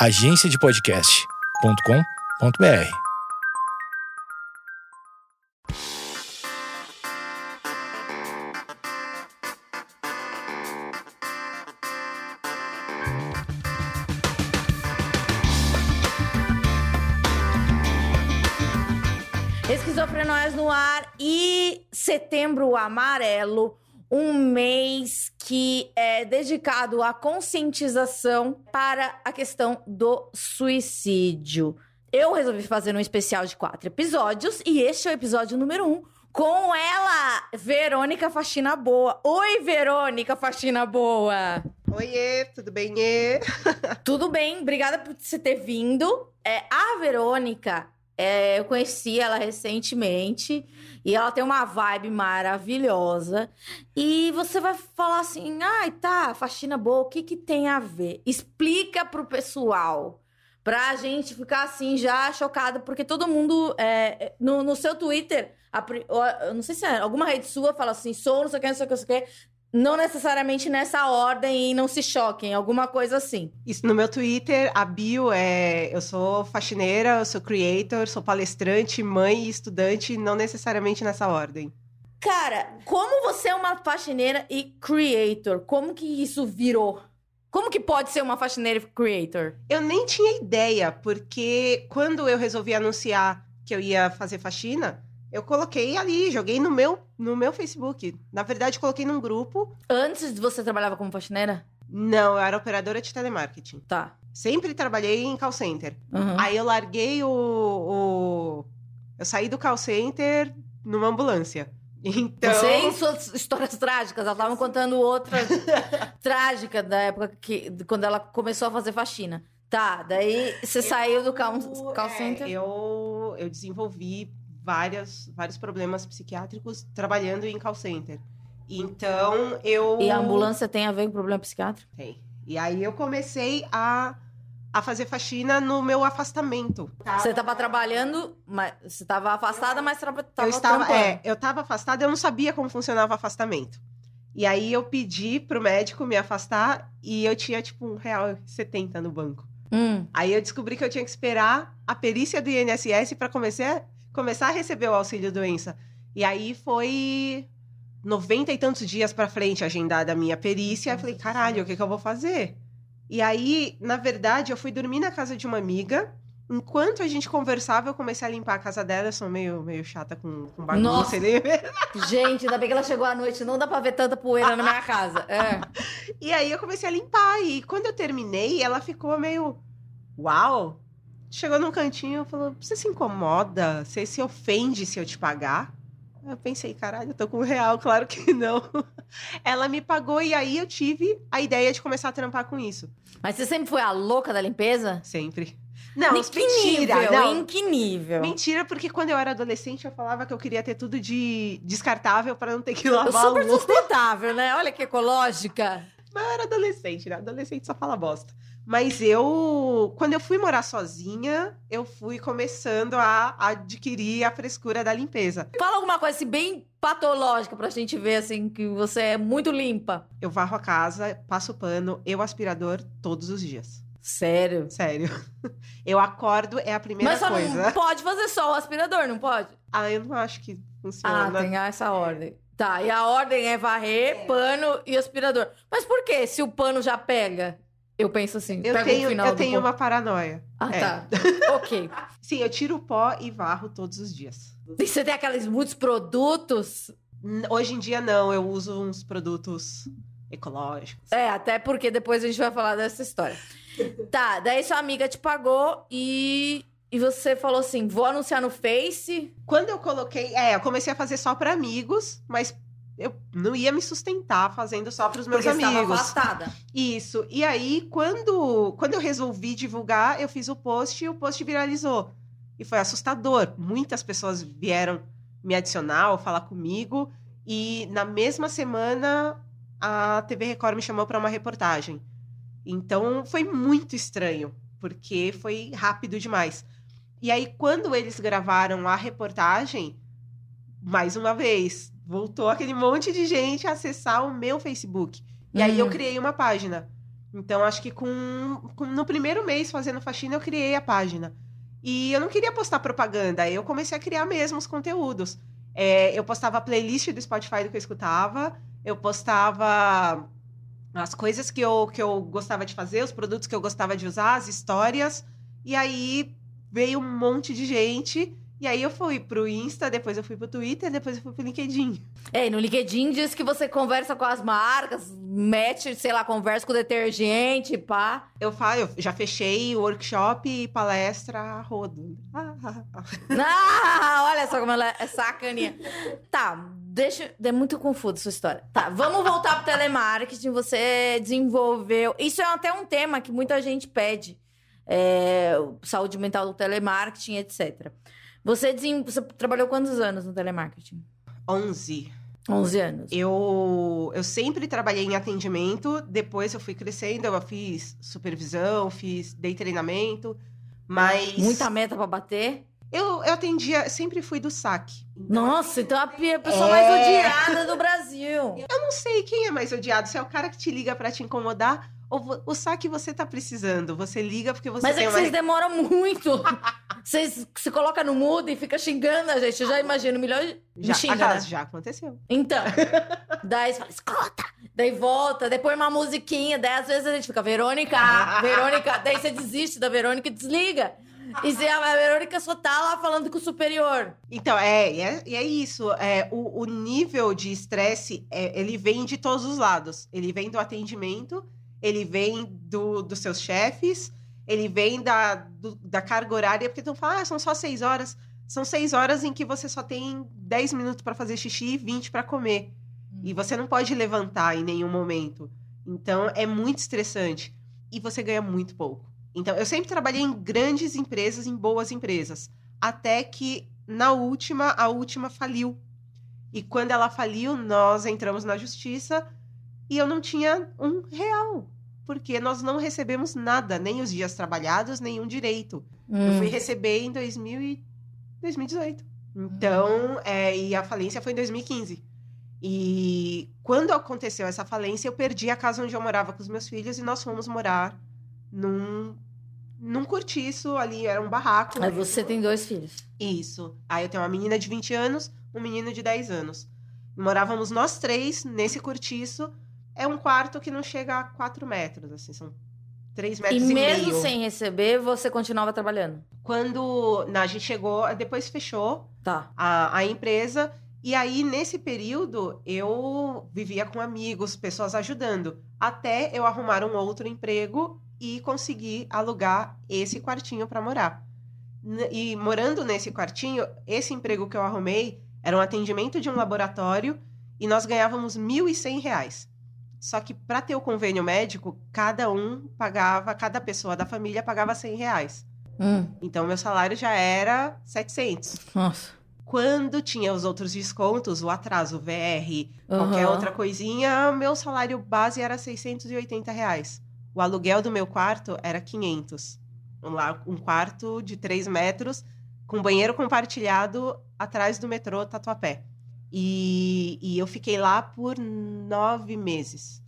agenciadepodcast.com.br. Esquizofrenóias no ar e setembro amarelo, um mês que é dedicado à conscientização para a questão do suicídio. Eu resolvi fazer um especial de quatro episódios e este é o episódio número um com ela, Verônica Faxina Boa. Oi, Verônica Faxina Boa. Oiê, tudo bem? Tudo bem? Obrigada por você ter vindo. É, a Verônica, é, eu conheci ela recentemente e ela tem uma vibe maravilhosa. E você vai falar assim: ai, tá, faxina boa, o que, que tem a ver? Explica pro pessoal. Pra gente ficar assim, já chocado, porque todo mundo. é, no, no seu Twitter, a não sei se é alguma rede sua fala assim: sou, não sei o que, não sei o que, não sei o que. Não necessariamente nessa ordem e não se choquem, alguma coisa assim. Isso no meu Twitter, a bio é: eu sou faxineira, eu sou creator, sou palestrante, mãe e estudante, não necessariamente nessa ordem. Cara, como você é uma faxineira e creator? Como que isso virou? Como que pode ser uma faxineira e creator? Eu nem tinha ideia, porque quando eu resolvi anunciar que eu ia fazer faxina, eu coloquei ali, joguei no meu, no meu Facebook. Na verdade, coloquei num grupo. Antes de você trabalhava como faxineira? Não, eu era operadora de telemarketing. Tá. Sempre trabalhei em call center. Uhum. Aí eu larguei o, o- Eu saí do call center numa ambulância. Então. E suas histórias trágicas. Ela tava contando outra trágica da época que quando ela começou a fazer faxina. Tá, daí você saiu do call, Eu- call é, center. eu, eu desenvolvi várias, vários problemas psiquiátricos trabalhando em call center. Então, eu. E a ambulância tem a ver com problema psiquiátrico? Tem. E aí eu comecei a, a fazer faxina no meu afastamento. Você tava trabalhando, mas você tava afastada, mas tra tava eu estava, trampando. é, eu estava afastada, eu não sabia como funcionava o afastamento. E aí eu pedi pro médico me afastar e eu tinha tipo um real e setenta no banco. Hum. Aí eu descobri que eu tinha que esperar a perícia do INSS para começar, começar a receber o auxílio doença. E aí foi 90 e tantos dias para frente agendada a minha perícia. Eu falei, caralho, o que, que eu vou fazer? E aí, na verdade, eu fui dormir na casa de uma amiga. Enquanto a gente conversava, eu comecei a limpar a casa dela. Eu sou meio, meio chata com, com bagunça. Nossa. né? Gente, ainda bem que ela chegou à noite. Não dá pra ver tanta poeira na minha casa. É. E aí eu comecei a limpar. E quando eu terminei, ela ficou meio. Uau! Chegou num cantinho e falou: Você se incomoda? Você se ofende se eu te pagar? Eu pensei, caralho, eu tô com um real, claro que não. Ela me pagou e aí eu tive a ideia de começar a trampar com isso. Mas você sempre foi a louca da limpeza? Sempre. Não, em que mentira. nível? Não, Em que nível? Mentira, porque quando eu era adolescente eu falava que eu queria ter tudo de descartável para não ter que lavar Super sustentável, né? Olha que ecológica. Mas eu era adolescente, né? Adolescente só fala bosta. Mas eu, quando eu fui morar sozinha, eu fui começando a adquirir a frescura da limpeza. Fala alguma coisa assim, bem patológica pra gente ver, assim, que você é muito limpa. Eu varro a casa, passo pano, eu aspirador todos os dias. Sério. Sério. Eu acordo, é a primeira Mas só coisa. não pode fazer só o aspirador, não pode? Ah, eu não acho que Ah, funciona. tem essa ordem. Tá, e a ordem é varrer, pano e aspirador. Mas por que se o pano já pega? Eu penso assim, Eu tenho, eu tenho pano. uma paranoia. Ah, é. tá. ok. Sim, eu tiro o pó e varro todos os dias. E você tem aqueles muitos produtos? Hoje em dia, não. Eu uso uns produtos ecológicos. É, até porque depois a gente vai falar dessa história. tá, daí sua amiga te pagou e, e você falou assim: vou anunciar no Face. Quando eu coloquei, é, eu comecei a fazer só para amigos, mas eu não ia me sustentar fazendo só para os meus Porque amigos. afastada. Isso. E aí, quando, quando eu resolvi divulgar, eu fiz o post e o post viralizou. E foi assustador. Muitas pessoas vieram me adicionar ou falar comigo. E na mesma semana, a TV Record me chamou para uma reportagem. Então, foi muito estranho, porque foi rápido demais. E aí, quando eles gravaram a reportagem, mais uma vez, voltou aquele monte de gente a acessar o meu Facebook. E aí eu Uhum. criei uma página. Então, acho que com, com- no primeiro mês fazendo faxina, eu criei a página. E eu não queria postar propaganda, eu comecei a criar mesmo os conteúdos. É, eu postava a playlist do Spotify do que eu escutava, eu postava as coisas que eu, que eu gostava de fazer, os produtos que eu gostava de usar, as histórias. E aí veio um monte de gente. E aí eu fui pro Insta, depois eu fui pro Twitter, depois eu fui pro LinkedIn. É, e no LinkedIn diz que você conversa com as marcas, mete, sei lá, conversa com o detergente, pá. Eu, falo, eu já fechei workshop e palestra rodo. Ah, ah, ah. Ah, olha só como ela é sacaninha. Tá, deixa. É muito confuso essa história. Tá, vamos voltar pro telemarketing. Você desenvolveu. Isso é até um tema que muita gente pede. É, saúde mental do telemarketing, etc. Você, desen- você trabalhou quantos anos no telemarketing? 11. 11 anos. Eu, eu sempre trabalhei em atendimento, depois eu fui crescendo, eu fiz supervisão, fiz, dei treinamento, mas Muita meta pra bater. eu, eu atendia, sempre fui do saque. Nossa, então a pessoa É. mais odiada do Brasil. Eu não sei quem é mais odiado, se é o cara que te liga pra te incomodar ou o saque você tá precisando. Você liga porque você Mas é que uma... vocês demoram muito. Vocês se colocam no mudo e fica xingando a gente. Eu já imagino milhões de. já, xinga, aliás, né? já aconteceu. Então. daí você fala, escuta. Daí volta, põe uma musiquinha. Daí às vezes a gente fica, Verônica, Verônica. Daí você desiste da Verônica e desliga. E você, a Verônica só tá lá falando com o superior. Então, é, e é, é isso. É, o, o nível de estresse, é, ele vem de todos os lados. Ele vem do atendimento, ele vem do, dos seus chefes, ele vem da, do- da carga horária, porque tu fala, ah, são só seis horas. São seis horas em que você só tem 10 minutos para fazer xixi e 20 para comer. E você não pode levantar em nenhum momento. Então, é muito estressante. E você ganha muito pouco. Então, eu sempre trabalhei em grandes empresas, em boas empresas. Até que, na última, a última faliu. E quando ela faliu, nós entramos na justiça e eu não tinha um real. Porque nós não recebemos nada, nem os dias trabalhados, nenhum direito. Eu Hum. fui receber em 2000 e 2018. Então, é, e a falência foi em 2015. E quando aconteceu essa falência, eu perdi a casa onde eu morava com os meus filhos e nós fomos morar num, num cortiço ali, era um barraco. Aí você tem dois filhos. Isso. Aí eu tenho uma menina de 20 anos, um menino de 10 anos. Morávamos nós três nesse cortiço. É um quarto que não chega a 4 metros, assim, são 3 E metros e, mesmo meio. sem receber, você continuava trabalhando. Quando na, a gente chegou, depois fechou Tá. a, a empresa. E aí, nesse período, eu vivia com amigos, pessoas ajudando. Até eu arrumar um outro emprego e conseguir alugar esse quartinho para morar. E morando nesse quartinho, esse emprego que eu arrumei era um atendimento de um laboratório e nós ganhávamos 1.100 reais. Só que para ter o convênio médico, cada um pagava, cada pessoa da família pagava 100 reais. Hum. Então, meu salário já era 700. Nossa. Quando tinha os outros descontos, o atraso, o VR, qualquer Aham. outra coisinha, meu salário base era 680 reais. O aluguel do meu quarto era 500. Um, lá, um quarto de 3 metros, com banheiro compartilhado atrás do metrô Tatuapé. E, e eu fiquei lá por nove meses.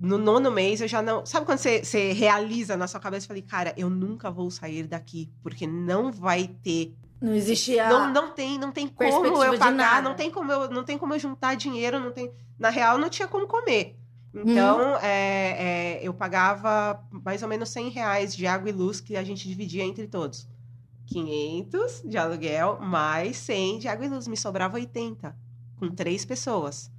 No nono mês eu já não. Sabe quando você, você realiza na sua cabeça? Eu falei, cara, eu nunca vou sair daqui, porque não vai ter Não existia. não, não tem, não tem como eu pagar, não tem como eu, não tem como eu juntar dinheiro, não tem. Na real, não tinha como comer. Então, é, é, eu pagava mais ou menos 100 reais de água e luz que a gente dividia entre todos. 500 de aluguel, mais 100 de água e luz. Me sobrava 80, com três pessoas.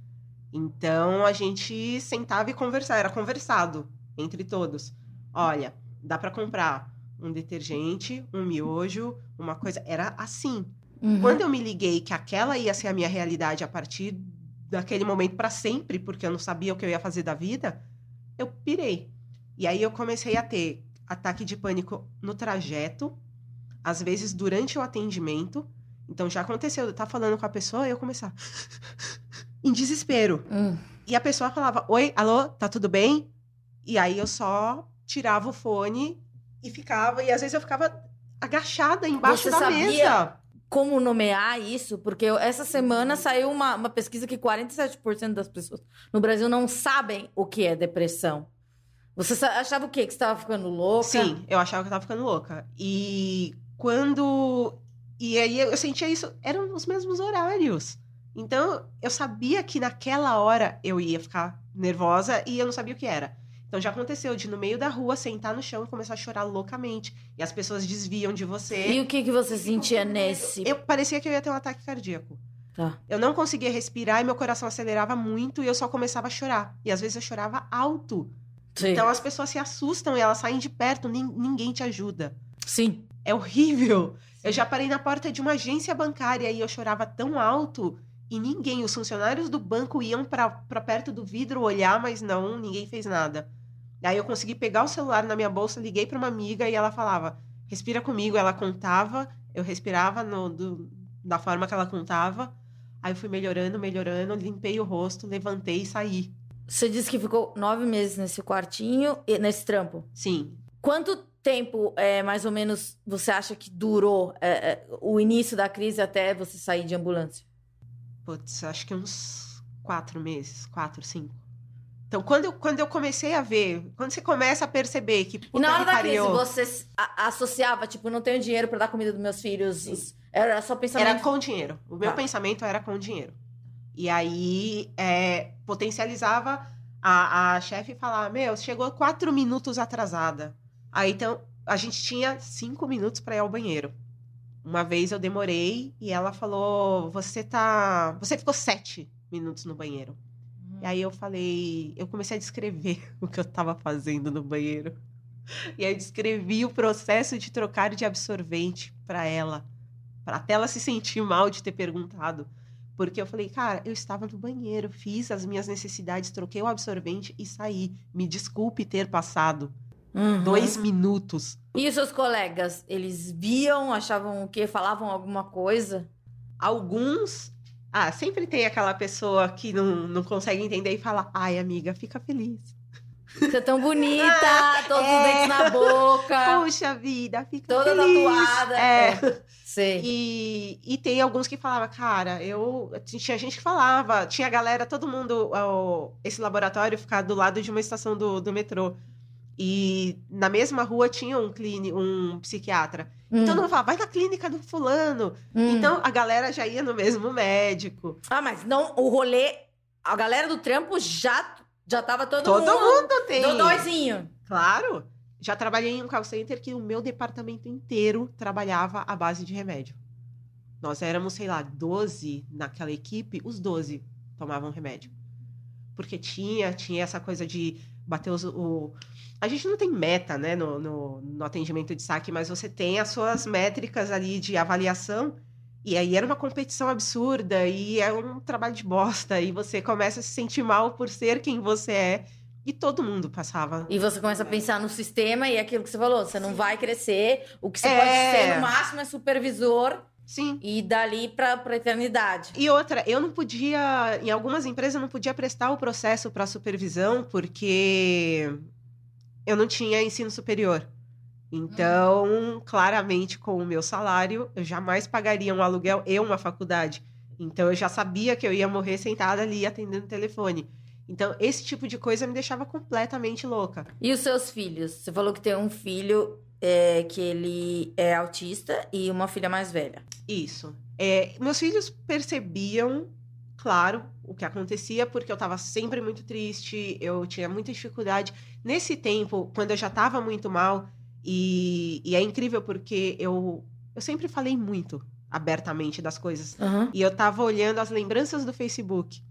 Então, a gente sentava e conversava. Era conversado entre todos. Olha, dá para comprar um detergente, um miojo, uma coisa. Era assim. Uhum. Quando eu me liguei que aquela ia ser a minha realidade a partir daquele momento para sempre, porque eu não sabia o que eu ia fazer da vida, eu pirei. E aí eu comecei a ter ataque de pânico no trajeto, às vezes durante o atendimento. Então já aconteceu, eu estar falando com a pessoa e eu começar em desespero. Hum. E a pessoa falava: Oi, alô, tá tudo bem? E aí eu só tirava o fone e ficava, e às vezes eu ficava agachada embaixo Você da sabia? mesa. Como nomear isso? Porque essa semana saiu uma, uma pesquisa que 47% das pessoas no Brasil não sabem o que é depressão. Você achava o quê? Que você tava ficando louca? Sim, eu achava que eu tava ficando louca. E quando. E aí eu sentia isso, eram os mesmos horários. Então eu sabia que naquela hora eu ia ficar nervosa e eu não sabia o que era. Então já aconteceu de no meio da rua sentar no chão e começar a chorar loucamente. E as pessoas desviam de você. E o que, que você sentia nesse? Eu parecia que eu ia ter um ataque cardíaco. Tá. Eu não conseguia respirar e meu coração acelerava muito e eu só começava a chorar. E às vezes eu chorava alto. Sim. Então as pessoas se assustam e elas saem de perto, nin- ninguém te ajuda. Sim. É horrível. Eu já parei na porta de uma agência bancária e eu chorava tão alto e ninguém, os funcionários do banco iam pra perto do vidro olhar, mas não, ninguém fez nada. Aí eu consegui pegar o celular na minha bolsa, liguei pra uma amiga e ela falava: "Respira comigo". Ela contava, eu respirava no, do- da forma que ela contava. Aí eu fui melhorando, melhorando, limpei o rosto, levantei e saí. Você disse que ficou nove meses nesse quartinho, e- nesse trampo. Sim, Quanto tempo, é, mais ou menos, você acha que durou é, é, o início da crise até você sair de ambulância? Putz, acho que uns quatro meses, quatro, cinco. Então, quando eu, quando eu comecei a ver, quando você começa a perceber que. E na hora da crise, você associava, tipo, não tenho dinheiro pra dar comida dos meus filhos. Isso Era só pensamento. Era com dinheiro. O meu Tá. pensamento era com dinheiro. E aí, é, potencializava a, a chefe falar: Meu, chegou quatro minutos atrasada. Aí, então, a gente tinha cinco minutos para ir ao banheiro. Uma vez eu demorei e ela falou: Você tá. Você ficou sete minutos no banheiro. E aí eu falei, eu comecei a descrever o que eu tava fazendo no banheiro. E aí eu descrevi o processo de trocar de absorvente para ela, para até ela se sentir mal de ter perguntado. Porque eu falei, cara, eu estava no banheiro, fiz as minhas necessidades, troquei o absorvente e saí. Me desculpe ter passado Uhum. dois minutos. E os seus colegas, eles viam, achavam o quê? Falavam alguma coisa? Alguns. Ah, sempre tem aquela pessoa que não, não consegue entender e fala: ai, amiga, fica feliz. Você é tão bonita, todos os É. dentes na boca, Puxa vida, fica toda feliz. tatuada. É. Sei. E, e tem alguns que falavam, cara, eu. Tinha gente que falava, tinha galera, todo mundo. ó, esse laboratório ficava do lado de uma estação do, do metrô. E na mesma rua tinha um clínico, um psiquiatra. Hum, Então não falava, vai na clínica do fulano. hum. Então a galera já ia no mesmo médico. Ah, mas não, o rolê, a galera do trampo já, já tava todo, Todo mundo, mundo tem. dodóizinho. Claro. Já trabalhei em um call center que o meu departamento inteiro trabalhava à base de remédio. Nós éramos, sei lá, 12 naquela equipe, os 12 tomavam remédio. Porque tinha, tinha essa coisa de bater os, o. A gente não tem meta, né, no, no, no atendimento de saque, mas você tem as suas métricas ali de avaliação. E aí era uma competição absurda e é um trabalho de bosta. E você começa a se sentir mal por ser quem você é. E todo mundo passava E você começa a pensar no sistema e aquilo que você falou, você não vai crescer, o que você É. pode ser no máximo é supervisor Sim. e dali pra, pra eternidade. E outra, eu não podia, em algumas empresas, eu não podia prestar o processo para supervisão porque eu não tinha ensino superior. Então, claramente, com o meu salário, eu jamais pagaria um aluguel e uma faculdade. Então, eu já sabia que eu ia morrer sentada ali atendendo o telefone. Então, esse tipo de coisa me deixava completamente louca. E os seus filhos? Você falou que tem um filho é, que ele é autista e uma filha mais velha. Isso. É, meus filhos percebiam, claro, o que acontecia, porque eu estava sempre muito triste, eu tinha muita dificuldade. Nesse tempo, quando eu já estava muito mal, e, e é incrível porque eu, eu sempre falei muito abertamente das coisas. Aham. E eu tava olhando as lembranças do Facebook.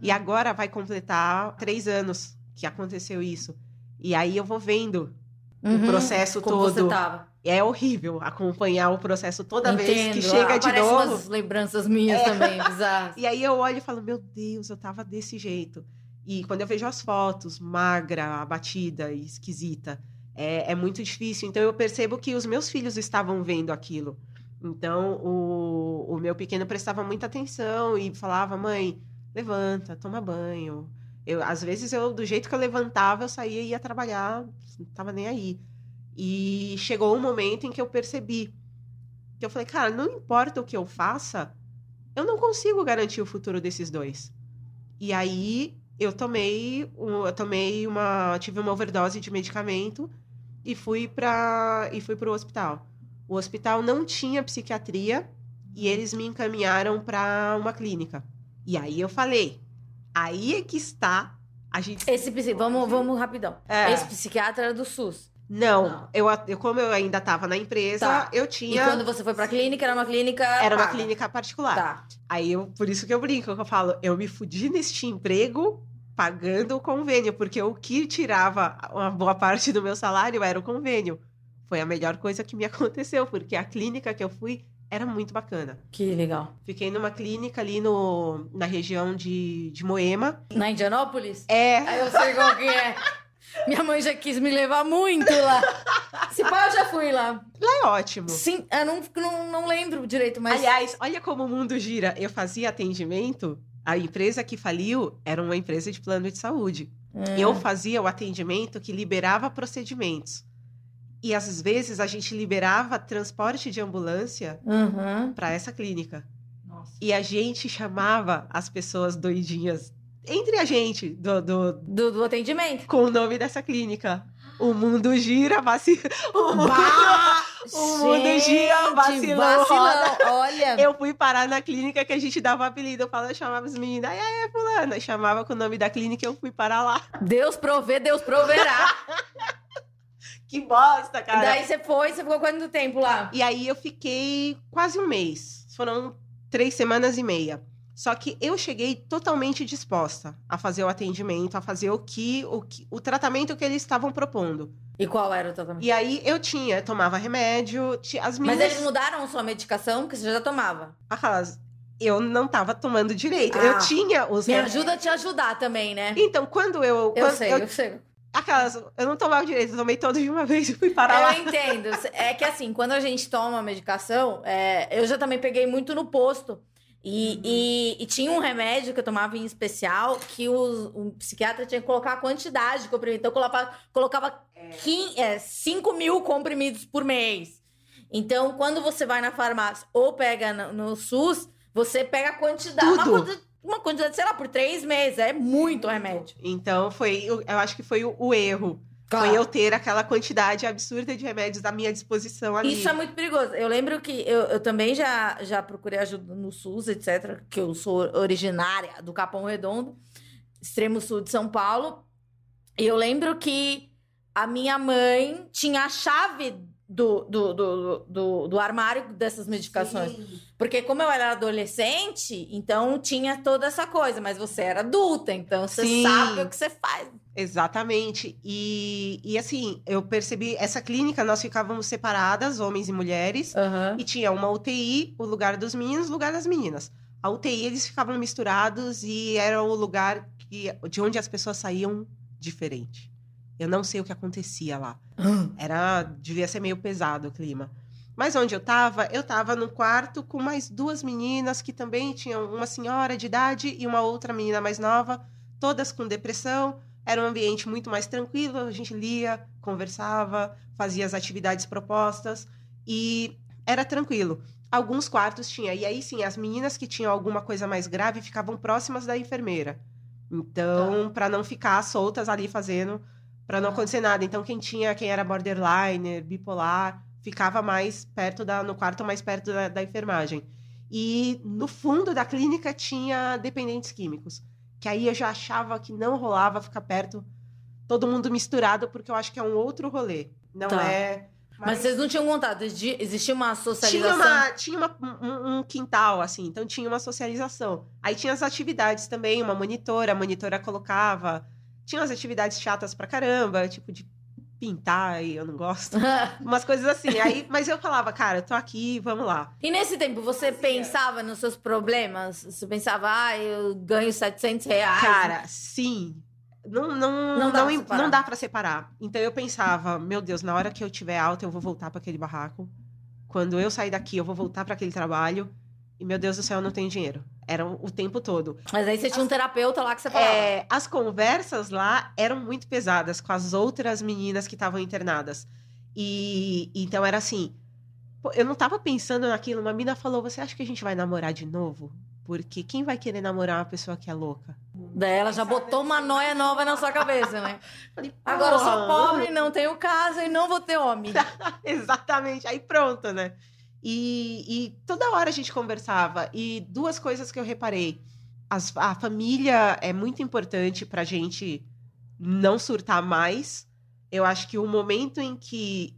E agora vai completar três anos que aconteceu isso. E aí eu vou vendo o Uhum. processo Como todo. você tava. É horrível acompanhar o processo toda vez que Entendo. chega de Aparecem novo. É. umas lembranças minhas também, bizarras. E aí eu olho e falo, meu Deus, eu tava desse jeito. E quando eu vejo as fotos, magra, abatida e esquisita, é, é muito difícil. Então eu percebo que os meus filhos estavam vendo aquilo. Então o, o meu pequeno prestava muita atenção e falava, mãe, levanta, toma banho. Eu, às vezes eu, do jeito que eu levantava, eu saía e ia trabalhar, não tava nem aí. E chegou um momento em que eu percebi que eu falei, cara, não importa o que eu faça, eu não consigo garantir o futuro desses dois. E aí eu tomei, eu tomei uma, tive uma overdose de medicamento e fui para e fui pro hospital. O hospital não tinha psiquiatria e eles me encaminharam para uma clínica. E aí eu falei, aí é que está a gente Esse vamos, vamos rapidão. É. Esse psiquiatra era do SUS. Não, Não. Eu, eu como eu ainda estava na empresa, Tá. eu E tinha quando você foi pra clínica, era uma clínica. era uma paga. clínica particular. Tá. Aí eu, por isso que eu brinco, que eu falo, eu me fudi neste emprego pagando o convênio, porque o que tirava uma boa parte do meu salário era o convênio. Foi a melhor coisa que me aconteceu, porque a clínica que eu fui era muito bacana. Que legal. Fiquei numa clínica ali no, na região de, de Moema. Na Indianópolis? É, Aí eu sei qual que é. Minha mãe já quis me levar muito lá. Se pá, eu já fui lá. é ótimo. Sim, eu não, não, não lembro direito, mas. Aliás, olha como o mundo gira. Eu fazia atendimento, a empresa que faliu era uma empresa de plano de saúde. Hum. Eu fazia o atendimento que liberava procedimentos. E às vezes a gente liberava transporte de ambulância Uhum. para essa clínica. Nossa. E a gente chamava as pessoas doidinhas entre a gente do, do- Do, do atendimento. com o nome dessa clínica. O mundo gira, vacila. O mundo, Bah! o mundo Gente, gira, vacilão, vacilão. Olha. Eu fui parar na clínica que a gente dava apelido. Eu falava, eu chamava as meninas, aí é fulana. Chamava com o nome da clínica e eu fui parar lá. Deus provê, Deus proverá. Que bosta, E cara. daí você foi, você ficou quanto tempo lá? E aí eu fiquei quase um mês. Foram três semanas e meia. Só que eu cheguei totalmente disposta a fazer o atendimento, a fazer o que o, que, o tratamento que eles estavam propondo. E qual era o tratamento? E aí eu tinha, tomava remédio, as Mas meninas. eles mudaram sua medicação, porque você já tomava. Aquelas, eu não tava tomando direito. Ah. eu tinha os Me ajuda a te ajudar também, né? Então, quando eu. Eu quando sei, eu- eu sei. Aquelas, eu não tomava direito, eu tomei todos de uma vez e fui parar lá. Eu entendo. É que assim, quando a gente toma medicação, é, eu já também peguei muito no posto. E, e- e tinha um remédio que eu tomava em especial que o, o psiquiatra tinha que colocar a quantidade de comprimido. Então, eu colocava, colocava 5 mil comprimidos por mês. Então, quando você vai na farmácia ou pega no, no SUS, você pega a quantidade. Uma, Tudo. Uma quantidade, sei lá, por três meses. É muito remédio. Então, foi. Eu eu acho que foi o, o erro. Claro. Foi eu ter aquela quantidade absurda de remédios à minha disposição ali. Isso é muito perigoso. Eu lembro que eu, eu também já, já procurei ajuda no SUS, etc., que eu sou originária do Capão Redondo, extremo sul de São Paulo. E eu lembro que a minha mãe tinha a chave do, do, do, do, do armário dessas medicações. Sim. Porque como eu era adolescente, então tinha toda essa coisa, mas você era adulta, então você Sim. sabe o que você faz. Exatamente. E, e assim, eu percebi, essa clínica nós ficávamos separadas, homens e mulheres, e tinha uma UTI, o lugar dos meninos, o lugar das meninas. A UTI eles ficavam misturados e era o lugar que, de onde as pessoas saíam diferente. Eu não sei o que acontecia lá. Era, devia ser meio pesado o clima. Mas onde eu tava, eu tava no quarto com mais duas meninas que também tinham uma senhora de idade e uma outra menina mais nova, todas com depressão. Era um ambiente muito mais tranquilo, a gente lia, conversava, fazia as atividades propostas e era tranquilo. Alguns quartos tinha, e aí sim, as meninas que tinham alguma coisa mais grave ficavam próximas da enfermeira. Então, para não ficar soltas ali fazendo, para não acontecer nada. Então, quem tinha, quem era borderline, bipolar, ficava mais perto da, no quarto mais perto da, da enfermagem. E no fundo da clínica tinha dependentes químicos, que aí eu já achava que não rolava ficar perto, todo mundo misturado, porque eu acho que é um outro rolê. Não Tá. é. Mas vocês não tinham contato, exi- existia uma Tinha, socialização? uma, tinha uma- um, um quintal, assim, então tinha uma socialização. Aí tinha as atividades também, uma monitora, a monitora colocava. Tinha umas atividades chatas pra caramba, tipo de pintar, e eu não gosto. Umas coisas assim. Aí, mas eu falava, cara, eu tô aqui, vamos lá. E nesse tempo, você pensava nos seus problemas? Você pensava, ah, eu ganho 700 reais. Cara, sim. Não, não, Não dá não, pra separar. não dá pra separar. Então eu pensava, meu Deus, na hora que eu tiver alta, eu vou voltar pra aquele barraco. Quando eu sair daqui, eu vou voltar pra aquele trabalho. E meu Deus do céu, eu não tenho dinheiro. Era o tempo todo. Mas aí você tinha um terapeuta lá que você falava. É, as conversas lá eram muito pesadas com as outras meninas que estavam internadas. E então era assim. eu não tava pensando naquilo. Uma mina falou: Você acha que a gente vai namorar de novo? Porque quem vai querer namorar uma pessoa que é louca? Daí ela já botou uma noia nova na sua cabeça, né? Falei, Agora eu sou pobre, não tenho casa e não vou ter homem. Exatamente. Aí pronto, né? E, e toda hora a gente conversava. E duas coisas que eu reparei. As- a família é muito importante pra gente não surtar mais. Eu acho que o momento em que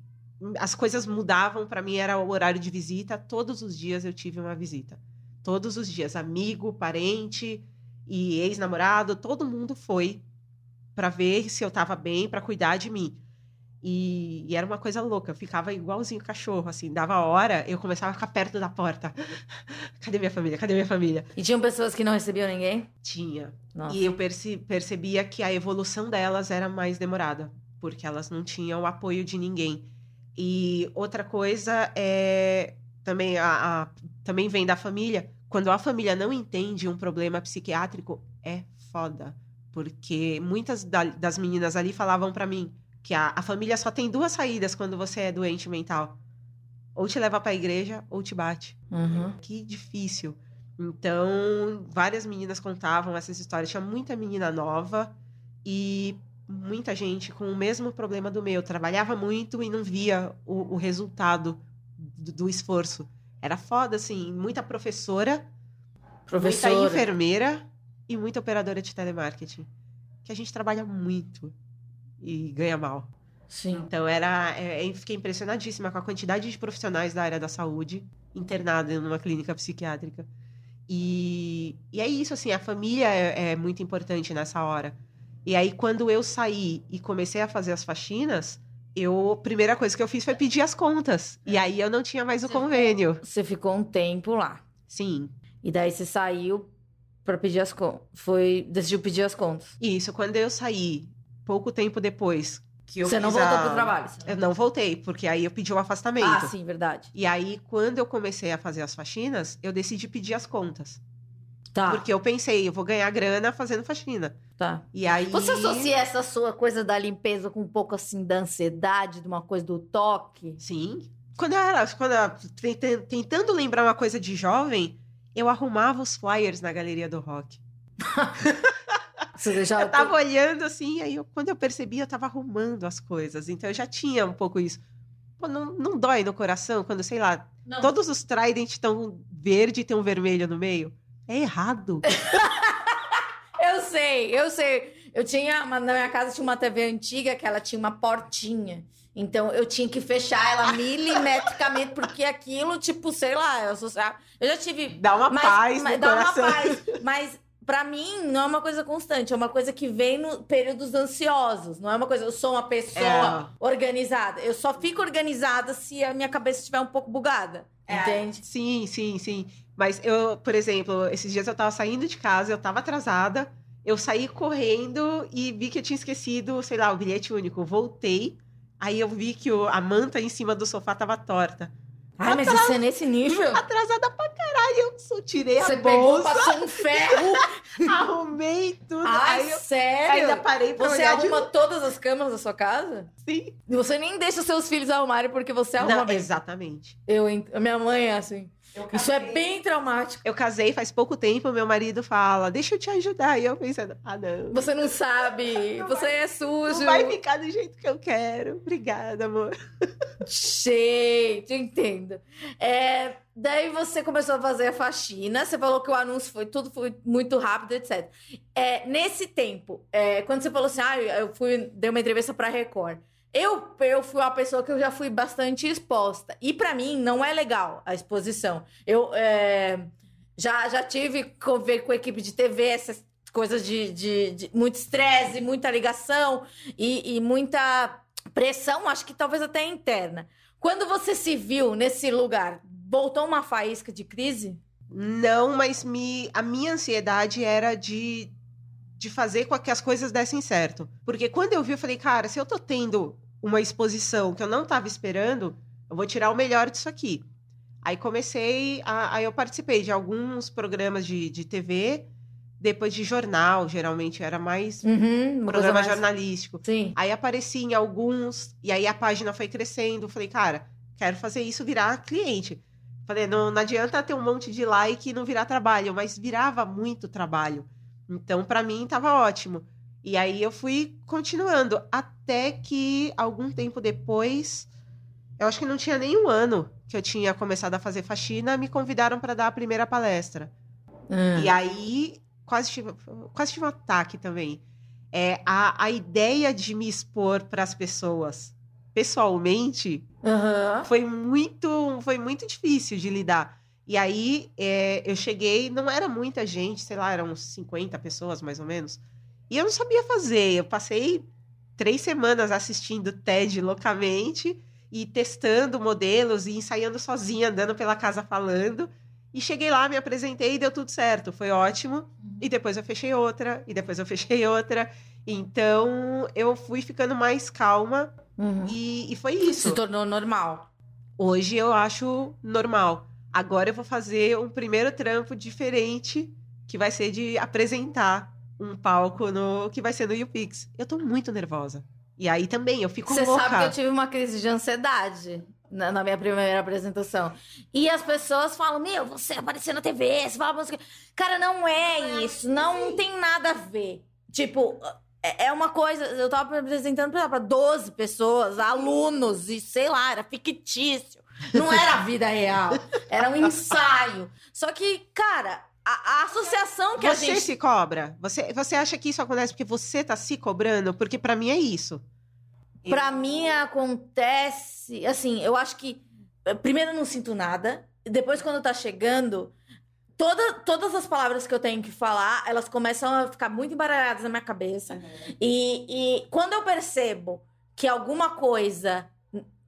as coisas mudavam pra mim era o horário de visita. Todos os dias eu tive uma visita. Todos os dias. Amigo, parente e ex-namorado, todo mundo foi pra ver se eu tava bem, pra cuidar de mim. E, e era uma coisa louca, eu ficava igualzinho cachorro, assim, dava hora, eu começava a ficar perto da porta. Cadê minha família? Cadê minha família? E tinham pessoas que não recebiam ninguém? Tinha. Nossa. E eu perce- percebia que a evolução delas era mais demorada, porque elas não tinham o apoio de ninguém. E outra coisa é também a, a- também vem da família. Quando a família não entende um problema psiquiátrico, é foda. Porque muitas da- das meninas ali falavam pra mim que a, a família só tem duas saídas quando você é doente mental. Ou te leva pra igreja ou te bate Uhum. que difícil. Então, várias meninas contavam essas histórias. Tinha muita menina nova e muita gente com o mesmo problema do meu. Trabalhava muito e não via o, o resultado do, do esforço. Era foda, assim. Muita professora, Professora. muita enfermeira e muita operadora de telemarketing. Que a gente trabalha muito e ganha mal. Sim. Então era, é, eu fiquei impressionadíssima com a quantidade de profissionais da área da saúde internados numa clínica psiquiátrica. E, e é isso, assim, a família é, é muito importante nessa hora. E aí, quando eu saí e comecei a fazer as faxinas, eu, a primeira coisa que eu fiz foi pedir as contas. E aí eu não tinha mais o Você convênio. Você ficou um tempo lá. Sim. E daí você saiu pra pedir as contas. Foi. Decidiu pedir as contas. Isso, quando eu saí, pouco tempo depois que eu você não voltou a- pro trabalho. Eu não voltei, porque aí eu pedi o afastamento. Ah, sim, verdade. E aí, quando eu comecei a fazer as faxinas, eu decidi pedir as contas. Tá. Porque eu pensei, eu vou ganhar grana fazendo faxina. Tá. E aí. Você associa essa sua coisa da limpeza com um pouco assim da ansiedade, de uma coisa do toque? Sim. Quando eu era. Quando eu, tenta- tentando lembrar uma coisa de jovem, eu arrumava os flyers na galeria do rock. Você já Eu tava olhando assim, aí eu- quando eu percebi, eu tava arrumando as coisas. Então eu já tinha um pouco isso. Pô, não, não dói no coração quando, sei lá, Não. todos os Trident estão verde e tem um vermelho no meio? É errado. Eu sei, eu sei. Eu tinha, uma- na minha casa tinha uma TV antiga que ela tinha uma portinha. Então eu tinha que fechar ela milimetricamente, porque aquilo, tipo, sei lá, eu, associava- eu já tive. Dá uma mas- paz mas no dá coração. uma paz. Mas pra mim não é uma coisa constante, é uma coisa que vem no períodos ansiosos. Não é uma coisa, eu sou uma pessoa organizada. Eu só fico organizada se a minha cabeça estiver um pouco bugada. Entende? Sim, sim, sim. Mas eu, por exemplo, esses dias eu tava saindo de casa, eu tava atrasada, eu saí correndo e vi que eu tinha esquecido, sei lá, o bilhete único. Voltei, aí eu vi que o- a manta em cima do sofá tava torta. Ai, mas isso é nesse nível? Atrasada pra caralho, eu só tirei Você a pegou, bolsa, passou um ferro. arrumei tudo. Ai, aí eu sério? ainda parei pra Você olhar de arruma todas as câmeras da sua casa? Sim. Você nem deixa os seus filhos arrumarem porque você arruma Não, exatamente. Eu, minha mãe é assim. Isso é bem traumático. Eu casei faz pouco tempo, meu marido fala, deixa eu te ajudar. E eu pensando, ah, não. Você não sabe, você é sujo. Não vai ficar do jeito que eu quero. Obrigada, amor. Gente, entendo. É, daí você começou a fazer a faxina, você falou que o anúncio foi tudo foi muito rápido, etc. É, nesse tempo, é, quando você falou assim, ah, eu fui, dei uma entrevista pra Record. Eu, eu fui uma pessoa que eu já fui bastante exposta. E pra mim não é legal a exposição. Eu é, já, já tive ver com a equipe de TV, essas coisas de, de, de muito estresse, muita ligação e, e muita pressão, acho que talvez até interna. Quando você se viu nesse lugar, voltou uma faísca de crise? Não, mas me, a minha ansiedade era de, de fazer com que as coisas dessem certo. Porque quando eu vi, eu falei, cara, se eu tô tendo uma exposição que eu não tava esperando, eu vou tirar o melhor disso aqui. Aí comecei, a, aí eu participei de alguns programas de, de TV, depois de jornal, geralmente era mais Uhum, programa mais... jornalístico. Sim. Aí apareci em alguns, e aí a página foi crescendo. Falei, cara, quero fazer isso virar cliente. Falei, não, não adianta ter um monte de like e não virar trabalho, mas virava muito trabalho. Então, para mim, tava ótimo. E aí eu fui continuando, até que algum tempo depois, eu acho que não tinha nem um ano que eu tinha começado a fazer faxina, me convidaram para dar a primeira palestra. Hum. E aí, quase tive, quase tive um ataque também. É, a, a ideia de me expor para as pessoas pessoalmente Aham. foi muito, foi muito difícil de lidar. E aí é, eu cheguei, não era muita gente, sei lá, eram uns 50 pessoas mais ou menos. E eu não sabia fazer. Eu passei três semanas assistindo TED loucamente e testando modelos e ensaiando sozinha, andando pela casa falando. E cheguei lá, me apresentei e deu tudo certo. Foi ótimo. E depois eu fechei outra, e depois eu fechei outra. Então eu fui ficando mais calma Uhum. e, e foi isso. Se tornou normal. Hoje eu acho normal. Agora eu vou fazer um primeiro trampo diferente, que vai ser de apresentar um palco no que vai ser no YouPix. Eu tô muito nervosa. E aí também eu fico Você louca. sabe que eu tive uma crise de ansiedade na, na minha primeira apresentação. E as pessoas falam: Meu, você apareceu na TV, você fala música. Cara, não é isso. Não tem nada a ver. Tipo, é é uma coisa. Eu tava apresentando pra, pra 12 pessoas, alunos, e sei lá, era fictício. Não era a vida real. Era um ensaio. Só que, cara, a, a associação que a Você gente. se cobra? Você, você acha que isso acontece porque você tá se cobrando? Porque pra mim é isso. Pra mim acontece, assim, eu acho que eh, primeiro eu não sinto nada, depois quando tá chegando, toda, todas as palavras que eu tenho que falar, elas começam a ficar muito embaralhadas na minha cabeça. E, e quando eu percebo que alguma coisa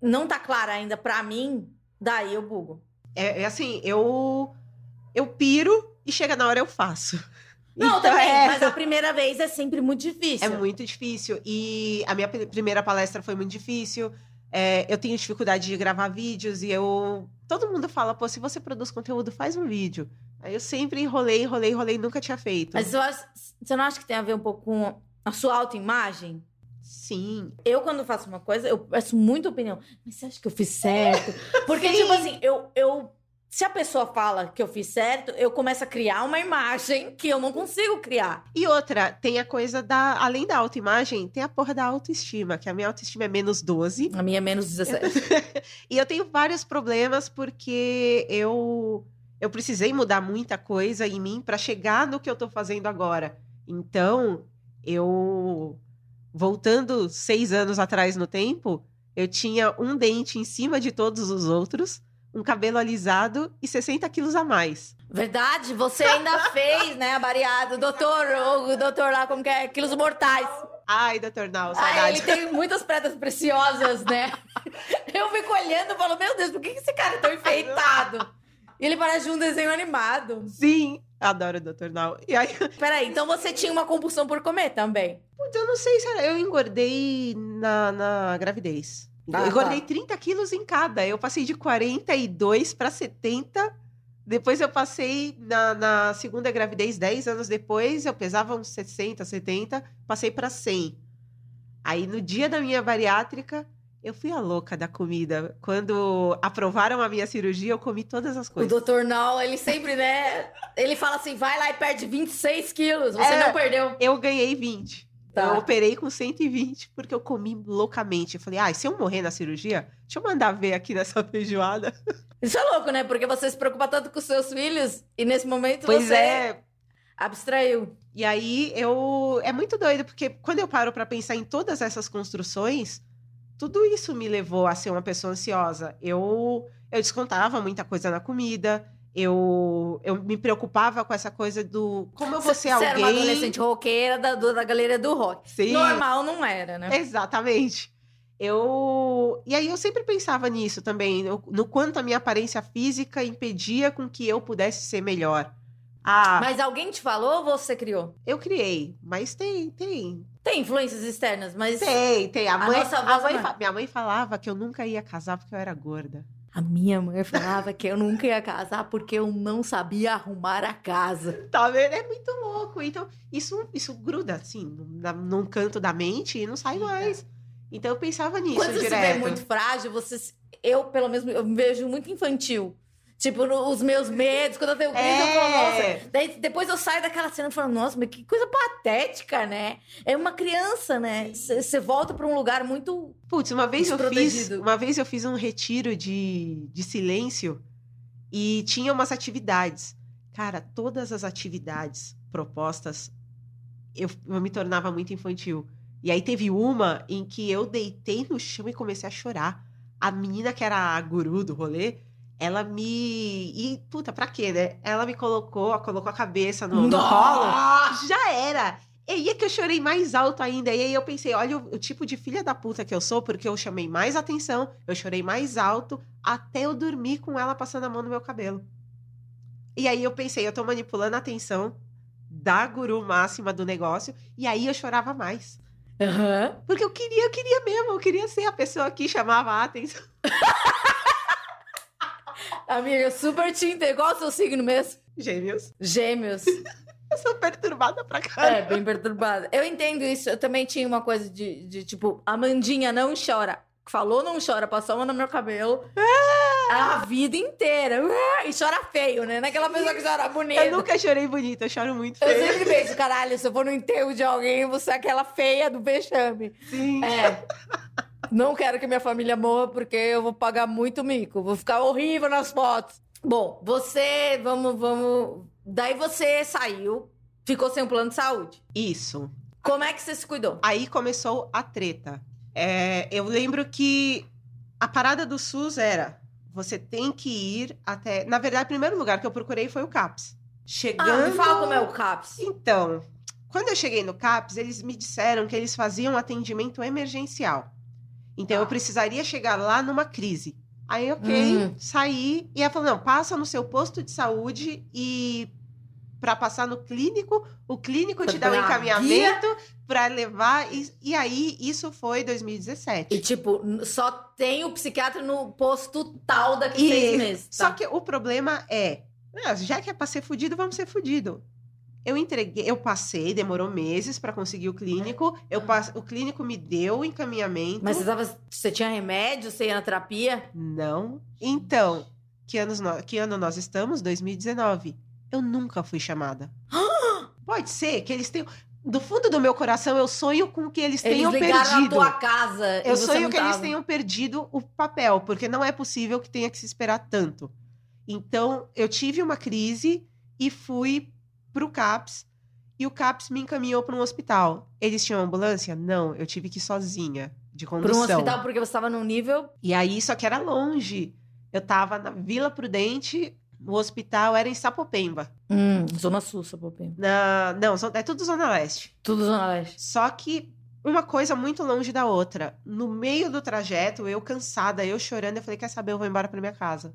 não tá clara ainda pra mim, daí eu bugo. É, é assim, eu eu piro e chega na hora eu faço. Não, Então, também, é- mas a primeira vez é sempre muito difícil. É muito difícil. E a minha pri- primeira palestra foi muito difícil. É, eu tenho dificuldade de gravar vídeos e eu. Todo mundo fala, pô, se você produz conteúdo, faz um vídeo. Aí eu sempre enrolei, enrolei, enrolei, nunca tinha feito. Mas acho- você não acha que tem a ver um pouco com a sua autoimagem? Sim. Eu, quando faço uma coisa, eu peço muita opinião. Mas você acha que eu fiz certo? Porque, Sim. tipo assim, eu, eu. Se a pessoa fala que eu fiz certo, eu começo a criar uma imagem que eu não consigo criar. E outra, tem a coisa da. Além da autoimagem, tem a porra da autoestima, que a minha autoestima é menos 12. A minha é menos 17. E eu tenho vários problemas porque eu eu precisei mudar muita coisa em mim para chegar no que eu tô fazendo agora. Então, eu voltando seis anos atrás no tempo, eu tinha um dente em cima de todos os outros, um cabelo alisado e 60 quilos a mais. Verdade, você ainda fez, né, a bariada. Doutor, o doutor lá, como que é? Quilos mortais. Ai, doutor Ah, saudade. ele tem muitas pedras preciosas, né? Eu fico olhando e falo, meu Deus, por que esse cara é tão enfeitado? E ele parece um desenho animado. Sim, adoro o doutor Nau. E aí, Peraí, então você tinha uma compulsão por comer também? Putz, eu não sei se era- eu engordei na, na gravidez. Ah, eu engordei tá. 30 quilos em cada. Eu passei de 42 para 70. Depois eu passei na, na segunda gravidez, 10 anos depois, eu pesava uns 60, 70, passei para 100. Aí no dia da minha bariátrica, eu fui a louca da comida. Quando aprovaram a minha cirurgia, eu comi todas as O coisas. doutor Nal, ele sempre, né? Ele fala assim: vai lá e perde 26 quilos. Você É. não perdeu. Eu ganhei 20. Tá. Eu operei com 120 porque eu comi loucamente. Eu falei, ah, se eu morrer na cirurgia, deixa eu mandar ver aqui nessa feijoada. Isso é louco, né? Porque você se preocupa tanto com seus filhos e nesse momento Pois você é. abstraiu. E aí eu. É muito doido, porque quando eu paro pra pensar em todas essas construções, tudo isso me levou a ser uma pessoa ansiosa. Eu, eu descontava muita coisa na comida. Eu, eu me preocupava com essa coisa do como eu vou ser Você era uma alguém. adolescente roqueira da, da galeria do rock. Sim. Normal não era, né? Exatamente. Eu. E aí eu sempre pensava nisso também, no, no quanto a minha aparência física impedia com que eu pudesse ser melhor. Ah, Mas alguém te falou ou você criou? eu criei, mas tem, tem. Tem influências externas, mas Tem, tem. A A mãe, a voz mãe é. fa- minha mãe falava que eu nunca ia casar porque eu era gorda. A minha mãe falava que eu nunca ia casar porque eu não sabia arrumar a casa. Tá vendo? É muito louco. Então, isso, isso gruda, assim, num canto da mente e não sai mais. Então, eu pensava nisso Quando você se vê direto. muito frágil, você eu pelo menos eu me vejo muito infantil. Tipo, no- os meus medos, quando eu tenho crise, eu falo, É. nossa. Daí depois eu saio daquela cena e falo, nossa, mas que coisa patética, né? É uma criança, né? Você volta pra um lugar muito. Putz, uma vez eu fiz, uma vez eu fiz um retiro de, de silêncio e tinha umas atividades. Cara, todas as atividades propostas, eu, eu me tornava muito infantil. E aí teve uma em que eu deitei no chão e comecei a chorar. A menina que era a guru do rolê, ela me. E, puta, pra quê, né? Ela me colocou, colocou a cabeça no, no colo. Já era. E aí é que eu chorei mais alto ainda. E aí eu pensei, olha o, o tipo de filha da puta que eu sou, porque eu chamei mais atenção, eu chorei mais alto, até eu dormir com ela passando a mão no meu cabelo. E aí eu pensei, eu tô manipulando a atenção da guru máxima do negócio, e aí eu chorava mais. Aham. Porque eu queria, eu queria mesmo, eu queria ser a pessoa que chamava a atenção. Amiga, super tinta, igual o seu signo mesmo. Gêmeos. Gêmeos. Eu sou perturbada pra caramba. É, bem perturbada. Eu entendo isso. Eu também tinha uma coisa de, de tipo, Amandinha não chora. Falou não chora, passou a mão no meu cabelo. A vida inteira. Ah, E chora feio, né? Naquela pessoa que chora bonita. Eu nunca chorei bonita, eu choro muito Eu feio. sempre penso, caralho, se eu for no enterro de alguém, você é aquela feia do vexame. Sim. É. Não quero que minha família morra porque eu vou pagar muito mico. Vou ficar horrível nas fotos. Bom, você. Vamos, vamos. Daí você saiu, ficou sem um plano de saúde. Isso. Como é que você se cuidou? Aí começou a treta. É, eu lembro que a parada do SUS era: você tem que ir até. Na verdade, o primeiro lugar que eu procurei foi o CAPS. Chegando. Ah, me fala como é o CAPS. Então, quando eu cheguei no CAPS, eles me disseram que eles faziam atendimento emergencial. Então, eu Ah. precisaria chegar lá numa crise. Aí, ok, Hum. saí. E ela falou: não, passa no seu posto de saúde e para passar no clínico, o clínico te Pra dá um encaminhamento para levar. E, e aí, isso foi 2017. E, tipo, só tem o psiquiatra no posto tal daqui E- seis meses. Só tá? que o problema é, ah, já que é pra ser fudido, vamos ser fudido. Eu entreguei, eu passei, demorou meses pra conseguir o clínico. Eu pass... O clínico me deu o encaminhamento. Mas você, tava, você tinha remédio, você ia na terapia? Não. Então, que, anos nó- que ano nós estamos? 2019. Eu nunca fui chamada. Pode ser que eles tenham. Do fundo do meu coração, eu sonho com que eles, Eles tenham perdido. na tua casa. Eu sonho que eles tava. tenham perdido o papel, porque não é possível que tenha que se esperar tanto. Então, eu tive uma crise e fui pro CAPS. E o CAPS me encaminhou para um hospital. Eles tinham ambulância? Não, eu tive que ir sozinha, de Pra um condução. hospital porque você estava num nível. E aí, só que era longe. Eu tava na Vila Prudente, o hospital era em Sapopemba. Hum, Zona Sul, Sapopemba. Na... Não, é tudo Zona Leste. Tudo Zona Leste. Só que uma coisa muito longe da outra. No meio do trajeto, eu cansada, eu chorando, eu falei: quer saber, eu vou embora pra minha casa.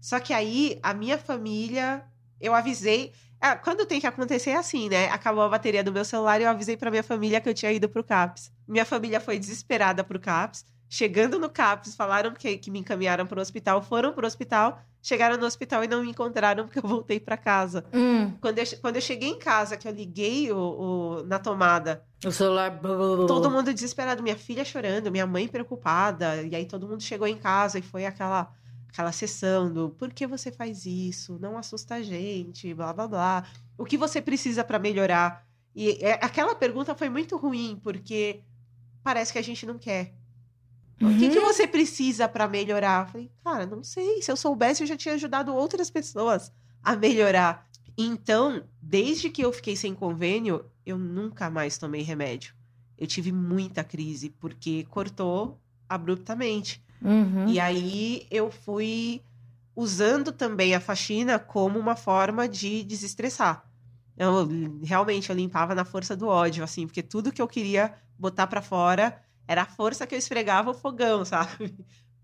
Só que aí, a minha família, eu avisei. Ah, quando tem que acontecer é assim, né? Acabou a bateria do meu celular e eu avisei pra minha família que eu tinha ido pro CAPS. Minha família foi desesperada pro CAPS. Chegando no CAPS, falaram que, que me encaminharam pro hospital, foram pro hospital, chegaram no hospital e não me encontraram porque eu voltei pra casa. Hum, Quando eu, quando eu cheguei em casa, que eu liguei o, o- na tomada, o celular. Todo mundo desesperado, minha filha chorando, minha mãe preocupada, e aí todo mundo chegou em casa e foi aquela aquela sessão do por que você faz isso? Não assusta a gente, blá blá blá. O que você precisa para melhorar? E é- aquela pergunta foi muito ruim, porque parece que a gente não quer. O que, que Uhum. você precisa para melhorar? Eu falei, cara, não sei. Se eu soubesse, eu já tinha ajudado outras pessoas a melhorar. Então, desde que eu fiquei sem convênio, eu nunca mais tomei remédio. Eu tive muita crise, porque cortou abruptamente. Uhum. E aí eu fui usando também a faxina como uma forma de desestressar. Eu, realmente, eu limpava na força do ódio, assim, porque tudo que eu queria botar pra fora era a força que eu esfregava o fogão, sabe?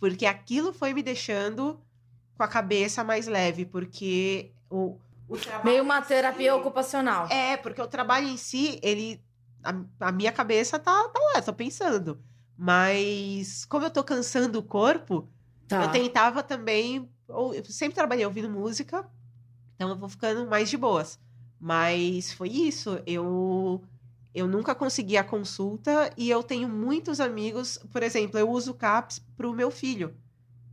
Porque aquilo foi me deixando com a cabeça mais leve, porque o, o trabalho Meio uma em si- terapia ocupacional. é, porque o trabalho em si, ele. A, a minha cabeça tá, tá lá, tô pensando. Mas como eu tô cansando o corpo, Tá. eu tentava também. Ou, eu sempre trabalhei ouvindo música, então eu vou ficando mais de boas. Mas foi isso. Eu. Eu nunca consegui a consulta e eu tenho muitos amigos. Por exemplo, eu uso o CAPS pro meu filho.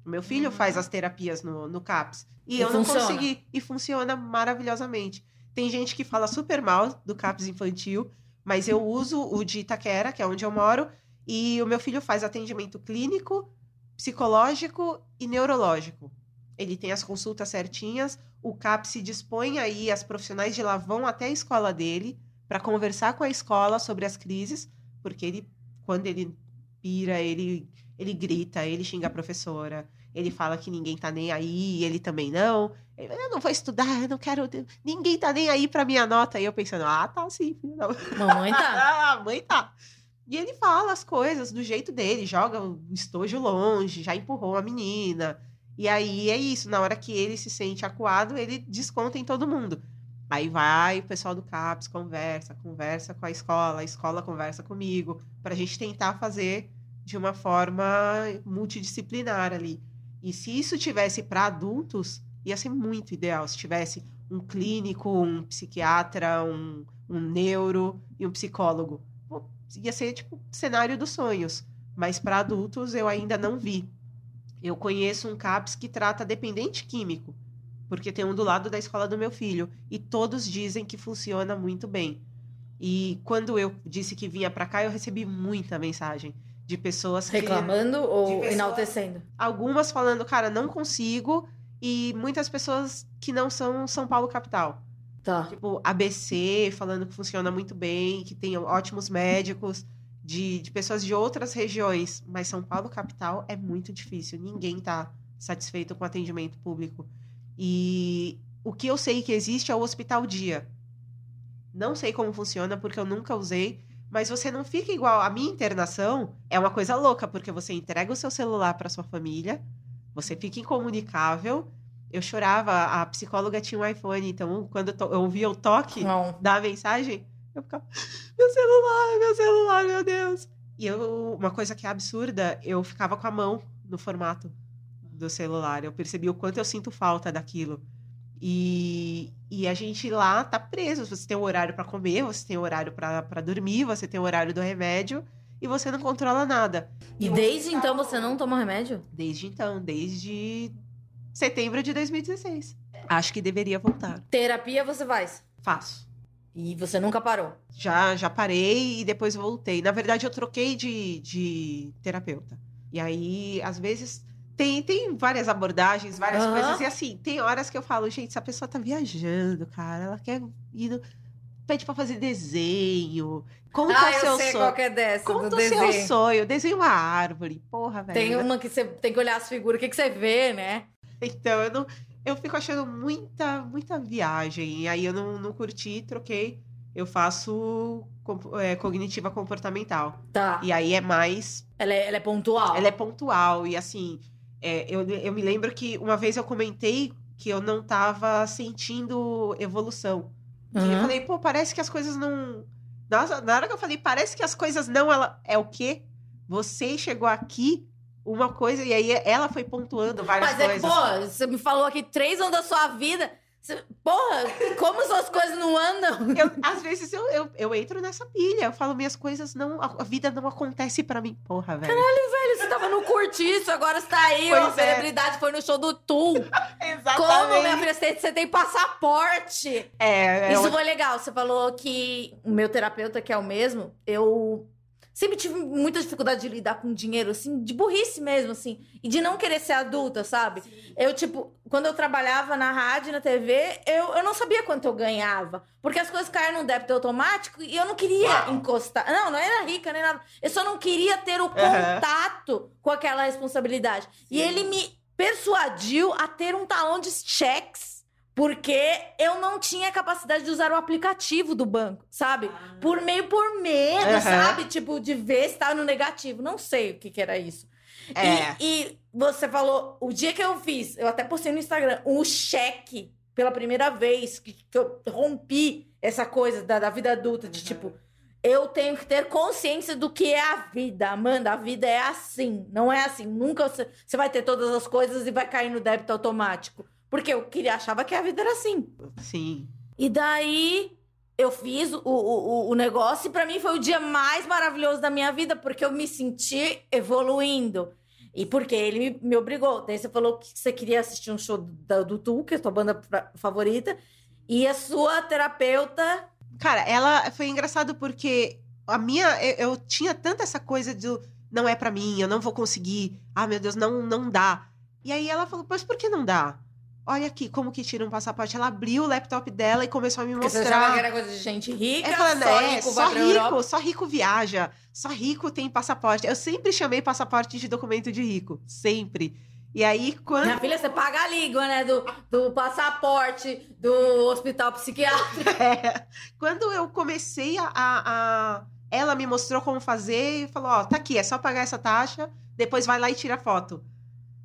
O meu filho faz as terapias no, no CAPS. E, E eu não funciona. consegui. E funciona maravilhosamente. Tem gente que fala super mal do CAPS infantil, mas eu uso o de Itaquera, que é onde eu moro, e o meu filho faz atendimento clínico, psicológico e neurológico. Ele tem as consultas certinhas, o CAPS se dispõe aí, as profissionais de lá vão até a escola dele para conversar com a escola sobre as crises, porque ele, quando ele pira, ele, ele grita, ele xinga a professora, ele fala que ninguém tá nem aí, ele também não. Ele, Eu não vou estudar, eu não quero. Ninguém tá nem aí pra minha nota. E eu pensando, ah, tá sim, filho. Não. Mamãe tá. Ah, mãe tá. E ele fala as coisas do jeito dele, joga o estojo longe, já empurrou a menina. E aí é isso, na hora que ele se sente acuado, ele desconta em todo mundo. Aí vai o pessoal do CAPS, conversa, conversa com a escola, a escola conversa comigo, pra gente tentar fazer de uma forma multidisciplinar ali. E se isso tivesse para adultos, ia ser muito ideal. Se tivesse um clínico, um psiquiatra, um, um neuro e um psicólogo. Ia ser tipo cenário dos sonhos. Mas para adultos eu ainda não vi. Eu conheço um CAPS que trata dependente químico, porque tem um do lado da escola do meu filho. E todos dizem que funciona muito bem. E quando eu disse que vinha para cá, eu recebi muita mensagem de pessoas que Reclamando ou de pessoa- enaltecendo? algumas falando, cara, não consigo, e muitas pessoas que não são São Paulo capital. Tá. Tipo, ABC falando que funciona muito bem, que tem ótimos médicos, de, de pessoas de outras regiões. Mas São Paulo capital é muito difícil. Ninguém tá satisfeito com o atendimento público. E o que eu sei que existe é o Hospital Dia. Não sei como funciona, porque eu nunca usei. Mas você não fica igual. A minha internação é uma coisa louca, porque você entrega o seu celular para sua família, você fica incomunicável. Eu chorava, a psicóloga tinha um iPhone, então quando eu, ouvia o toque Não. da mensagem, eu ficava, meu celular, meu celular, meu Deus. E eu, uma coisa que é absurda, eu ficava com a mão no formato do celular. Eu percebi o quanto eu sinto falta daquilo. E, e a gente lá tá preso. Você tem um horário para comer, você tem um horário para dormir, você tem o horário do remédio e você não controla nada. E desde então você não toma remédio? Desde então, desde setembro de 2016. Acho que deveria voltar. Terapia você faz. Faço. E você nunca parou. Já, já parei e depois voltei. Na verdade, eu troquei de, de terapeuta. E aí, às vezes, tem, tem várias abordagens, várias Aham. coisas. E assim, tem horas que eu falo, gente, essa pessoa tá viajando, cara. Ela quer ir. No... Pede pra fazer desenho. Conta ah, o eu seu sei sonho. qual que é dessa, Conta do o seu desenho. sonho. Desenha uma árvore. Porra, velho. Tem uma que você tem que olhar as figuras, o que, que você vê, né? Então, eu não. Eu fico achando muita, muita viagem. E aí eu não, não curti, troquei. Eu faço é, cognitiva comportamental. Tá. E aí é mais. Ela é, ela é pontual. Ela é pontual. E assim, é, eu, eu me lembro que uma vez eu comentei que eu não tava sentindo evolução. E eu Uhum. falei, pô, parece que as coisas não. Nossa, na hora que eu falei, parece que as coisas não, ela é o quê? Você chegou aqui, uma coisa, e aí ela foi pontuando várias Mas é coisas. porra, você me falou aqui três anos da sua vida. Você- porra, como suas coisas não andam? Eu, às vezes eu, eu, eu entro nessa pilha, eu falo, minhas coisas não. A vida não acontece pra mim. Porra, velho. Velho, você tava no curtiço, agora você tá aí, Pois uma é. celebridade foi no show do Tu. Exatamente. Como, minha filha, você você tem passaporte? É, é Isso foi legal. Você falou que o meu terapeuta, que é o mesmo, eu sempre tive muita dificuldade de lidar com dinheiro, assim, de burrice mesmo, assim. E de não querer ser adulta, sabe? Eu, tipo, quando eu trabalhava na rádio, na TV, eu, eu não sabia quanto eu ganhava. Porque as coisas caíram no débito automático e eu não queria encostar. Não, não era rica nem nada. Eu só não queria ter o contato com aquela responsabilidade. E ele me persuadiu a ter um talão de cheques. Porque eu não tinha capacidade de usar o aplicativo do banco, sabe? Por meio por medo, Aham. sabe? Tipo, de ver se tava no negativo. Não sei o que, que era isso. É. E, e você falou, o dia que eu fiz, eu até postei no Instagram, um cheque pela primeira vez que, que eu rompi essa coisa da, da vida adulta, de tipo, eu tenho que ter consciência do que é a vida. Amanda, a vida é assim. Não é assim. Nunca você, você vai ter todas as coisas e vai cair no débito automático. Porque eu queria, achava que a vida era assim. Sim. E daí eu fiz o, o, o- negócio e pra mim foi o dia mais maravilhoso da minha vida, porque eu me senti evoluindo. E porque ele me, me obrigou. Daí você falou que você queria assistir um show do, do Tu, que é a sua banda pra- favorita. E a sua terapeuta. Cara, ela foi engraçado porque a minha. Eu, eu tinha tanta essa coisa do não é pra mim, eu não vou conseguir. Ah, meu Deus, não, não dá. E aí ela falou, mas por que não dá? Olha aqui, como que tira um passaporte. Ela abriu o laptop dela e começou a me Porque você achava mostrar. que era coisa de gente rica, É, falando, só é, rico só rico, Europa. só rico viaja, só rico tem passaporte. Eu sempre chamei passaporte de documento de rico, sempre. E aí, quando. Minha filha, você paga a língua, né? Do, do passaporte, do hospital psiquiátrico. É, quando eu comecei a, a- a- Ela me mostrou como fazer e falou: Ó, tá aqui, é só pagar essa taxa, depois vai lá e tira foto.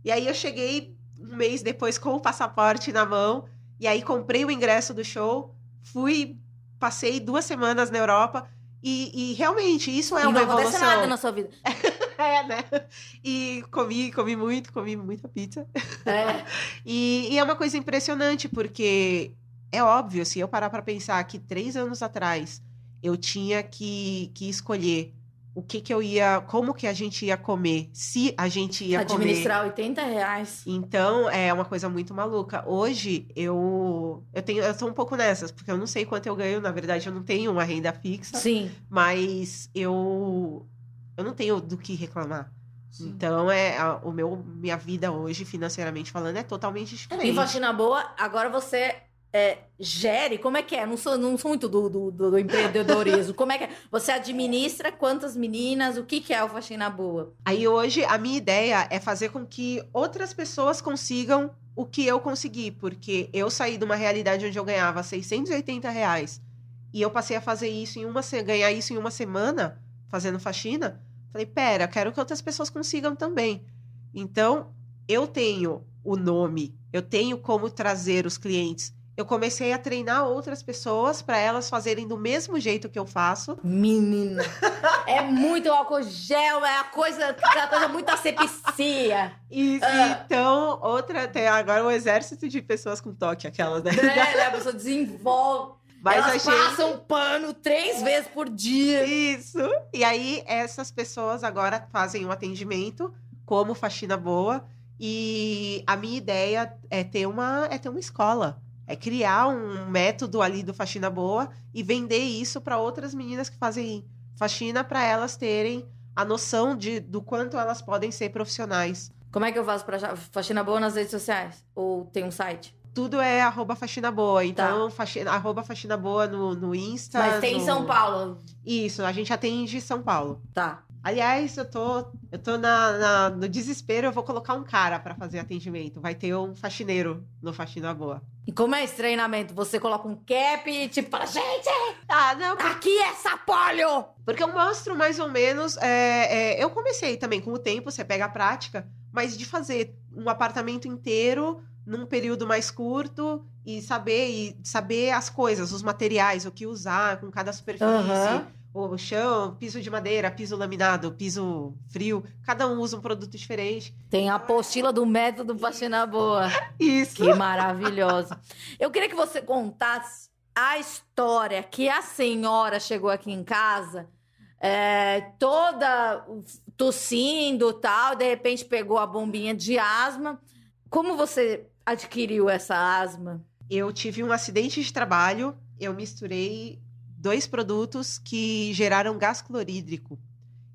E aí eu cheguei um mês depois com o passaporte na mão, e aí comprei o ingresso do show, fui, passei duas semanas na Europa. E, e realmente, isso é e uma não acontece evolução. nada na sua vida. É, né? E comi, comi muito, comi muita pizza. É. E, e é uma coisa impressionante, porque é óbvio, se eu parar pra pensar que três anos atrás eu tinha que, que escolher o que que eu ia, como que a gente ia comer, se a gente ia comer. Administrar 80 reais. Então, é uma coisa muito maluca. Hoje, eu eu tenho eu tô um pouco nessas, porque eu não sei quanto eu ganho, na verdade, eu não tenho uma renda fixa, Sim. mas eu eu não tenho do que reclamar. Então, é a- o meu minha vida hoje, financeiramente falando, é totalmente diferente. Em faxina boa, agora você é, gere. Como é que é? Não sou, não sou muito do, do, do empreendedorismo. Como é que é? Você administra quantas meninas? O que, que é o faxina boa? Aí hoje a minha ideia é fazer com que outras pessoas consigam o que eu consegui, porque eu saí de uma realidade onde eu ganhava 680 reais e eu passei a fazer isso em uma ganhar isso em uma semana fazendo faxina. Falei, pera, quero que outras pessoas consigam também. Então eu tenho o nome, eu tenho como trazer os clientes. Eu comecei a treinar outras pessoas para elas fazerem do mesmo jeito que eu faço. Menina. É muito álcool gel, é a coisa, aquela coisa muito asepsia. Isso, Ah. então, outra, tem agora um exército de pessoas com toque, aquelas, né? Né? A pessoa desenvolve. Mas Elas achei. passam pano três vezes por dia. Isso. E aí, essas pessoas agora fazem um atendimento como faxina boa. E a minha ideia é ter uma, é ter uma escola. É criar um método ali do faxina boa e vender isso para outras meninas que fazem faxina para elas terem a noção de, do quanto elas podem ser profissionais. Como é que eu faço achar faxina boa nas redes sociais? Ou tem um site? Tudo é arroba faxina boa. Então, faxina, arroba faxina boa no, no Insta. Tá. Mas tem em no- São Paulo. Isso, a gente atende São Paulo. Tá. Aliás, eu tô, eu tô na, na- no desespero, eu vou colocar um cara pra fazer atendimento. Vai ter um faxineiro no Faxina Boa. E como é esse treinamento? Você coloca um cap e tipo, fala, gente, Ah, não, aqui é sapolho! porque eu mostro mais ou menos. é, é, eu comecei também com o tempo, você pega a prática, mas de fazer um apartamento inteiro num período mais curto e saber e saber as coisas, os materiais, o que usar com cada superfície. Aham. O chão, piso de madeira, piso laminado, piso frio. Cada um usa um produto diferente. Tem a apostila do método faxina boa. Isso. Que maravilhosa. Eu queria que você contasse a história que a senhora chegou aqui em casa, é, toda tossindo e tal, de repente pegou a bombinha de asma. Como você adquiriu essa asma? Eu tive um acidente de trabalho, eu misturei dois produtos que geraram gás clorídrico.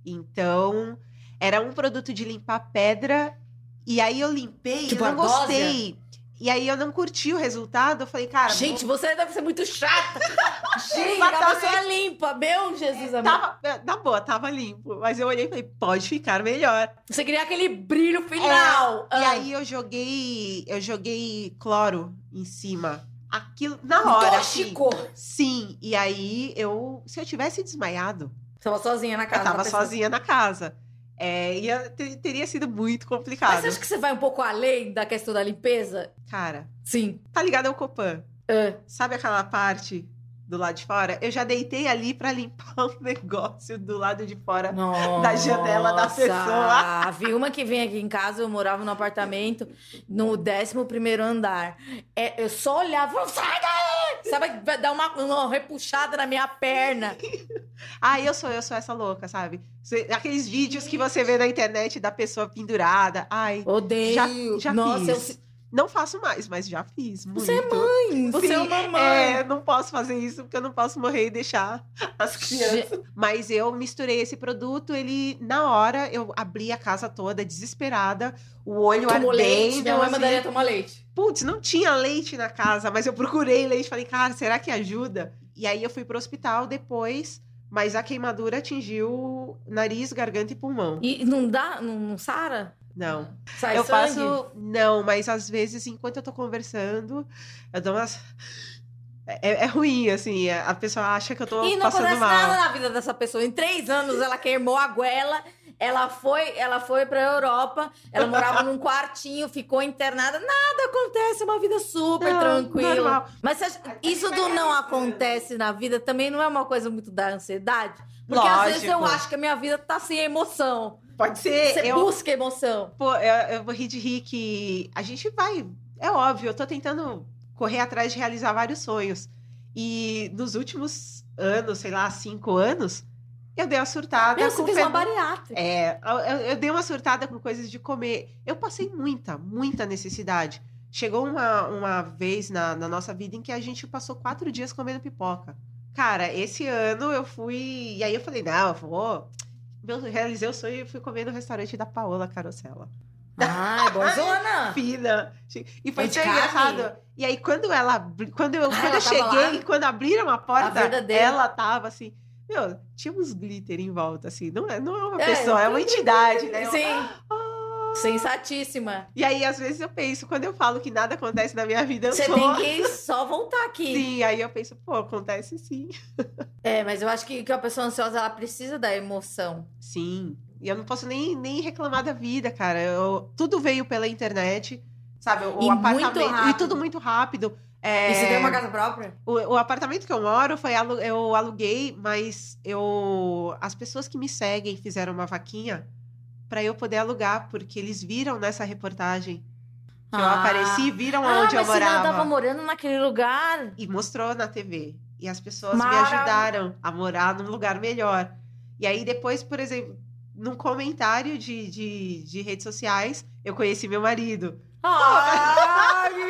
Então, era um produto de limpar pedra, e aí eu limpei Tipo e eu não ardósia? gostei. E aí eu não curti o resultado, eu falei, cara, Gente, você deve ser muito chata. Gente, a pessoa limpa. Meu Jesus, amor. tava, na boa, tava limpo. Mas eu olhei e falei, pode ficar melhor. Você queria aquele brilho final. E Ah. aí eu joguei, eu joguei cloro em cima. Aquilo, na hora, assim, Tóxico. Sim, e aí eu, se eu tivesse desmaiado, tava sozinha na casa. eu tava sozinha na casa. É, ia, te- teria sido muito Mas complicado. você acha que você vai um pouco além da questão da limpeza? Cara, Sim. tá ligado ao Copan? Sabe aquela parte do lado de fora? Eu já deitei ali pra limpar o negócio do lado de fora. Da janela da Nossa, pessoa. Vi uma que vem aqui em casa, eu morava num apartamento no 11 primeiro andar. É, eu só olhava e falava, sai daí! Sabe, vai dar uma, uma repuxada na minha perna. Ah, eu sou, eu sou essa louca, sabe? Aqueles vídeos que você vê na internet da pessoa pendurada. Ai, Odeio. Já- já Nossa, fiz. eu, não faço mais, mas já fiz. Muito. Você é mãe, você Sim, é uma mãe. É, não posso fazer isso porque eu não posso morrer e deixar as crianças. Mas eu misturei esse produto, ele, na hora, eu abri a casa toda desesperada, o olho Tomou leite, ardendo. minha mãe assim. mandaria tomar leite. Putz, não tinha leite na casa, mas eu procurei leite. Falei, cara, será que ajuda? E aí eu fui pro hospital depois, mas a queimadura atingiu nariz, garganta e pulmão. E não dá, não, não sara? Não. Sai eu sangue? faço. Não, mas às vezes, enquanto eu tô conversando, eu dou umas. É, é ruim, assim. A pessoa acha que eu tô E não passando acontece mal. nada na vida dessa pessoa. Em três anos ela queimou a goela, ela foi, ela foi pra Europa, ela morava num quartinho, ficou internada. Nada acontece, é uma vida super Não, tranquila. normal. Mas acha- isso do não acontece na vida também não é uma coisa muito da ansiedade? Porque às vezes eu Lógico. acho que a minha vida tá sem emoção. Pode ser. Você eu, busca emoção. pô, eu, eu vou rir de rir que a gente vai. É óbvio, eu tô tentando correr atrás de realizar vários sonhos. E nos últimos anos, sei lá, cinco anos, eu dei uma surtada. Meu, você com fez fe- uma bariátrica. É, eu, eu- eu dei uma surtada com coisas de comer. Eu passei muita, muita necessidade. Chegou uma, uma vez na, na nossa vida em que a gente passou quatro dias comendo pipoca. Cara, esse ano eu fui. E aí eu falei, não, eu vou. Eu realizei o sonho e fui comer no restaurante da Paola Carosella. Ai, bonzona. Fina. E foi tão engraçado. E aí, quando ela. Quando eu, Ah, quando eu cheguei, lá? quando abriram a A porta, verdadeira. ela tava assim. Meu, tinha uns glitter em volta, assim. Não é, não é uma É, pessoa, é uma entidade, né? Sim, Ah. Sensatíssima. E aí, às vezes, eu penso, quando eu falo que nada acontece na minha vida, eu Você sou. tem que só voltar aqui. Sim, aí eu penso, pô, acontece sim. É, mas eu acho que, que a pessoa ansiosa ela precisa da emoção. Sim. E eu não posso nem, nem reclamar da vida, cara. Eu- tudo veio pela internet, sabe? O E apartamento. E tudo muito rápido. É, E você tem uma casa própria? o, o apartamento que eu moro foi eu aluguei, mas eu as pessoas que me seguem fizeram uma vaquinha para eu poder alugar, porque eles viram nessa reportagem que eu apareci, viram ah, onde eu morava. não tava morando naquele lugar? e mostrou na TV. E as pessoas Marav- me ajudaram a morar num lugar melhor. E aí, depois, por exemplo, num comentário de, de, de redes sociais, eu conheci meu marido. Ai,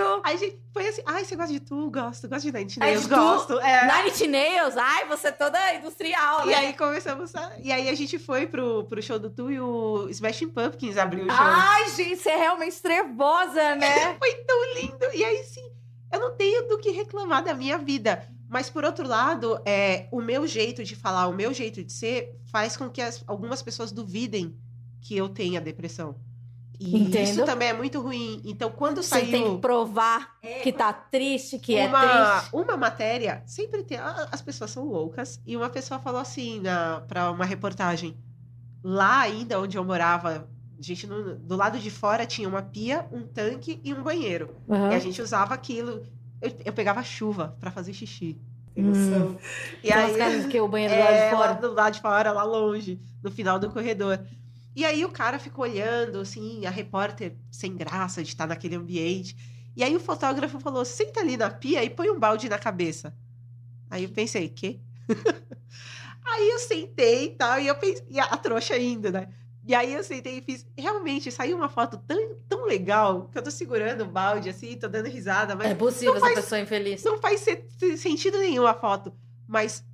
lindo! Aí, gente, foi assim, ai, você gosta de tu? Gosto, gosto de Nine Ai, Nails, Tu? gosto. É. Nine Inch Nails? Ai, você é toda industrial, E né? aí começamos a... E aí a gente foi pro, pro show do Tu e o Smashing Pumpkins abriu o show. Ai, gente, você é realmente trevosa, né? Foi tão lindo. E aí, sim, eu não tenho do que reclamar da minha vida. Mas, por outro lado, é, o meu jeito de falar, o meu jeito de ser, faz com que as- algumas pessoas duvidem que eu tenha depressão. E Entendo. isso também é muito ruim. Então, quando Você tem que saiu provar que tá triste, que é uma, triste. uma matéria, sempre tem. As pessoas são loucas. E uma pessoa falou assim na, pra uma reportagem. Lá ainda onde eu morava, gente no- do lado de fora tinha uma pia, um tanque e um banheiro. Uhum. E a gente usava aquilo. Eu, eu pegava chuva pra fazer xixi. Hum. E aí, que o banheiro do lado é, de lá fora. do lado de fora, lá longe, no final do corredor. E aí o cara ficou olhando, assim, a repórter sem graça de estar naquele ambiente. E aí o fotógrafo falou: senta ali na pia e põe um balde na cabeça. Aí eu pensei, quê? aí eu sentei e tal, e eu pensei, e a, a trouxa ainda, né? E aí eu sentei e fiz. Realmente, saiu uma foto tão, tão legal que eu tô segurando o balde assim, tô dando risada, mas É possível essa faz- pessoa infeliz. não faz se- se- sentido nenhum a foto. Mas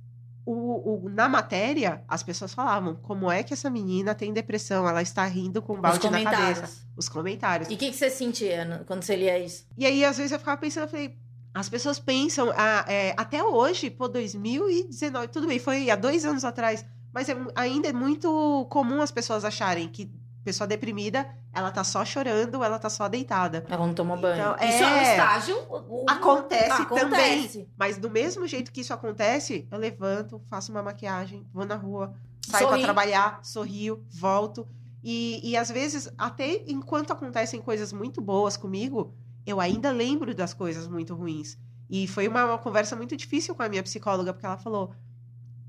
o, o- na matéria, as pessoas falavam: como é que essa menina tem depressão? Ela está rindo com um balde na cabeça. Os comentários. E o que, que você sentia quando você lia isso? E aí, às vezes, eu ficava pensando, eu falei. As pessoas pensam, ah, é, até hoje, pô, 2019, tudo bem, foi há dois anos atrás, mas é ainda é muito comum as pessoas acharem que pessoa deprimida, ela tá só chorando, ela tá só deitada. Ela não toma banho. Então, Isso é um é. estágio. Acontece, acontece. também. Mas do mesmo jeito que isso acontece, eu levanto, faço uma maquiagem, vou na rua, saio pra trabalhar, sorrio, volto. E, e às vezes, até enquanto acontecem coisas muito boas comigo, eu ainda lembro das coisas muito ruins. E foi uma, uma conversa muito difícil com a minha psicóloga, porque ela falou: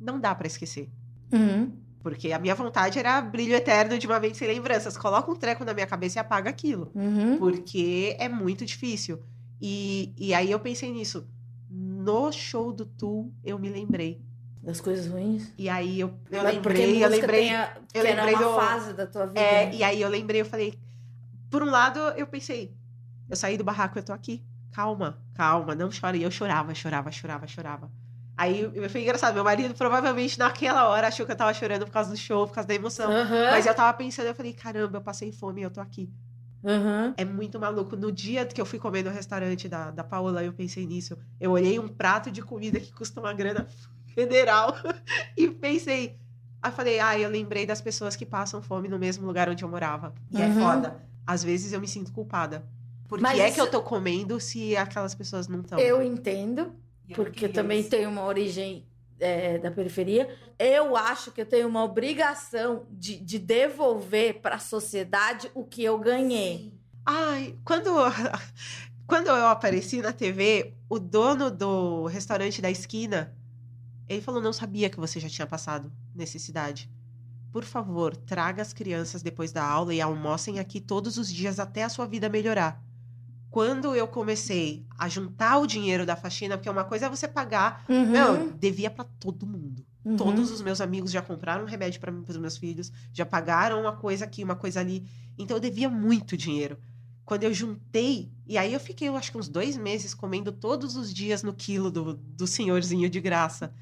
não dá pra esquecer. Uhum. Porque a minha vontade era brilho eterno de uma mente sem lembranças. Coloca um treco na minha cabeça e apaga aquilo Uhum. porque é muito difícil. E, e aí eu pensei nisso. no show do Tu, eu me lembrei. Das coisas ruins? E aí eu, eu Mas lembrei, eu lembrei. a- eu lembrei uma do- fase da tua vida. É, né? e aí eu lembrei, eu falei. Por um lado, eu pensei, eu saí do barraco, eu tô aqui. Calma, calma, não chore. E eu chorava, chorava, chorava, chorava. Aí foi engraçado, meu marido provavelmente naquela hora achou que eu tava chorando por causa do show, por causa da emoção. Aham, Mas eu tava pensando, eu falei, caramba, eu passei fome e eu tô aqui. aham. É muito maluco. No dia que eu fui comer no restaurante da, da Paola, eu pensei nisso. Eu olhei um prato de comida que custa uma grana federal e pensei. Aí falei, ah, eu lembrei das pessoas que passam fome no mesmo lugar onde eu morava. E é Uhum. foda. Às vezes eu me sinto culpada. Por Mas que é que eu tô comendo se aquelas pessoas não estão? Eu entendo, porque eu também tenho uma origem é, da periferia. Eu acho que eu tenho uma obrigação de, de devolver para a sociedade o que eu ganhei. Ai, quando, quando eu apareci na TV, o dono do restaurante da esquina, ele falou, não sabia que você já tinha passado necessidade. Por favor, traga as crianças depois da aula e almocem aqui todos os dias até a sua vida melhorar. Quando eu comecei a juntar o dinheiro da faxina, porque uma coisa é você pagar, Uhum, meu, devia pra todo mundo. uhum. Todos os meus amigos já compraram remédio para mim, para os meus filhos, já pagaram uma coisa aqui, uma coisa ali. Então eu devia muito dinheiro. Quando eu juntei, e aí eu fiquei, eu acho que uns dois meses comendo todos os dias no quilo do, do senhorzinho de graça.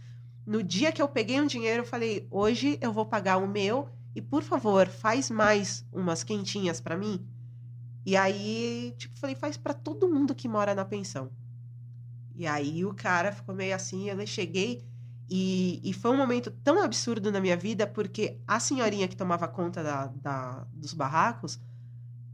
No dia que eu peguei um dinheiro, eu falei: hoje eu vou pagar o meu e, por favor, faz mais umas quentinhas para mim. E aí, tipo, falei: faz para todo mundo que mora na pensão. E aí o cara ficou meio assim, eu cheguei e, e foi um momento tão absurdo na minha vida, porque a senhorinha que tomava conta da, da- dos barracos,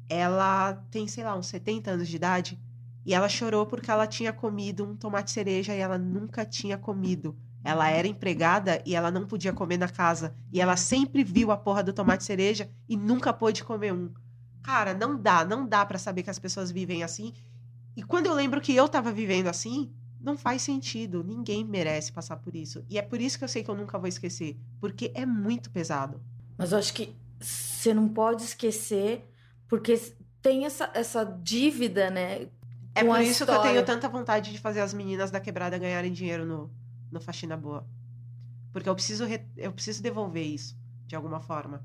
ela tem, sei lá, uns 70 anos de idade, e ela chorou porque ela tinha comido um tomate cereja e ela nunca tinha comido. Ela era empregada e ela não podia comer na casa. E ela sempre viu a porra do tomate cereja e nunca pôde comer um. Cara, não dá, não dá pra saber que as pessoas vivem assim. E quando eu lembro que eu tava vivendo assim, não faz sentido. Ninguém merece passar por isso. E é por isso que eu sei que eu nunca vou esquecer. Porque é muito pesado. Mas eu acho que você não pode esquecer, porque tem essa, essa dívida, né? É por isso que eu história. tenho tanta vontade de fazer as meninas da quebrada ganharem dinheiro no, no Faxina Boa. Porque eu preciso, re- eu preciso devolver isso, de alguma forma.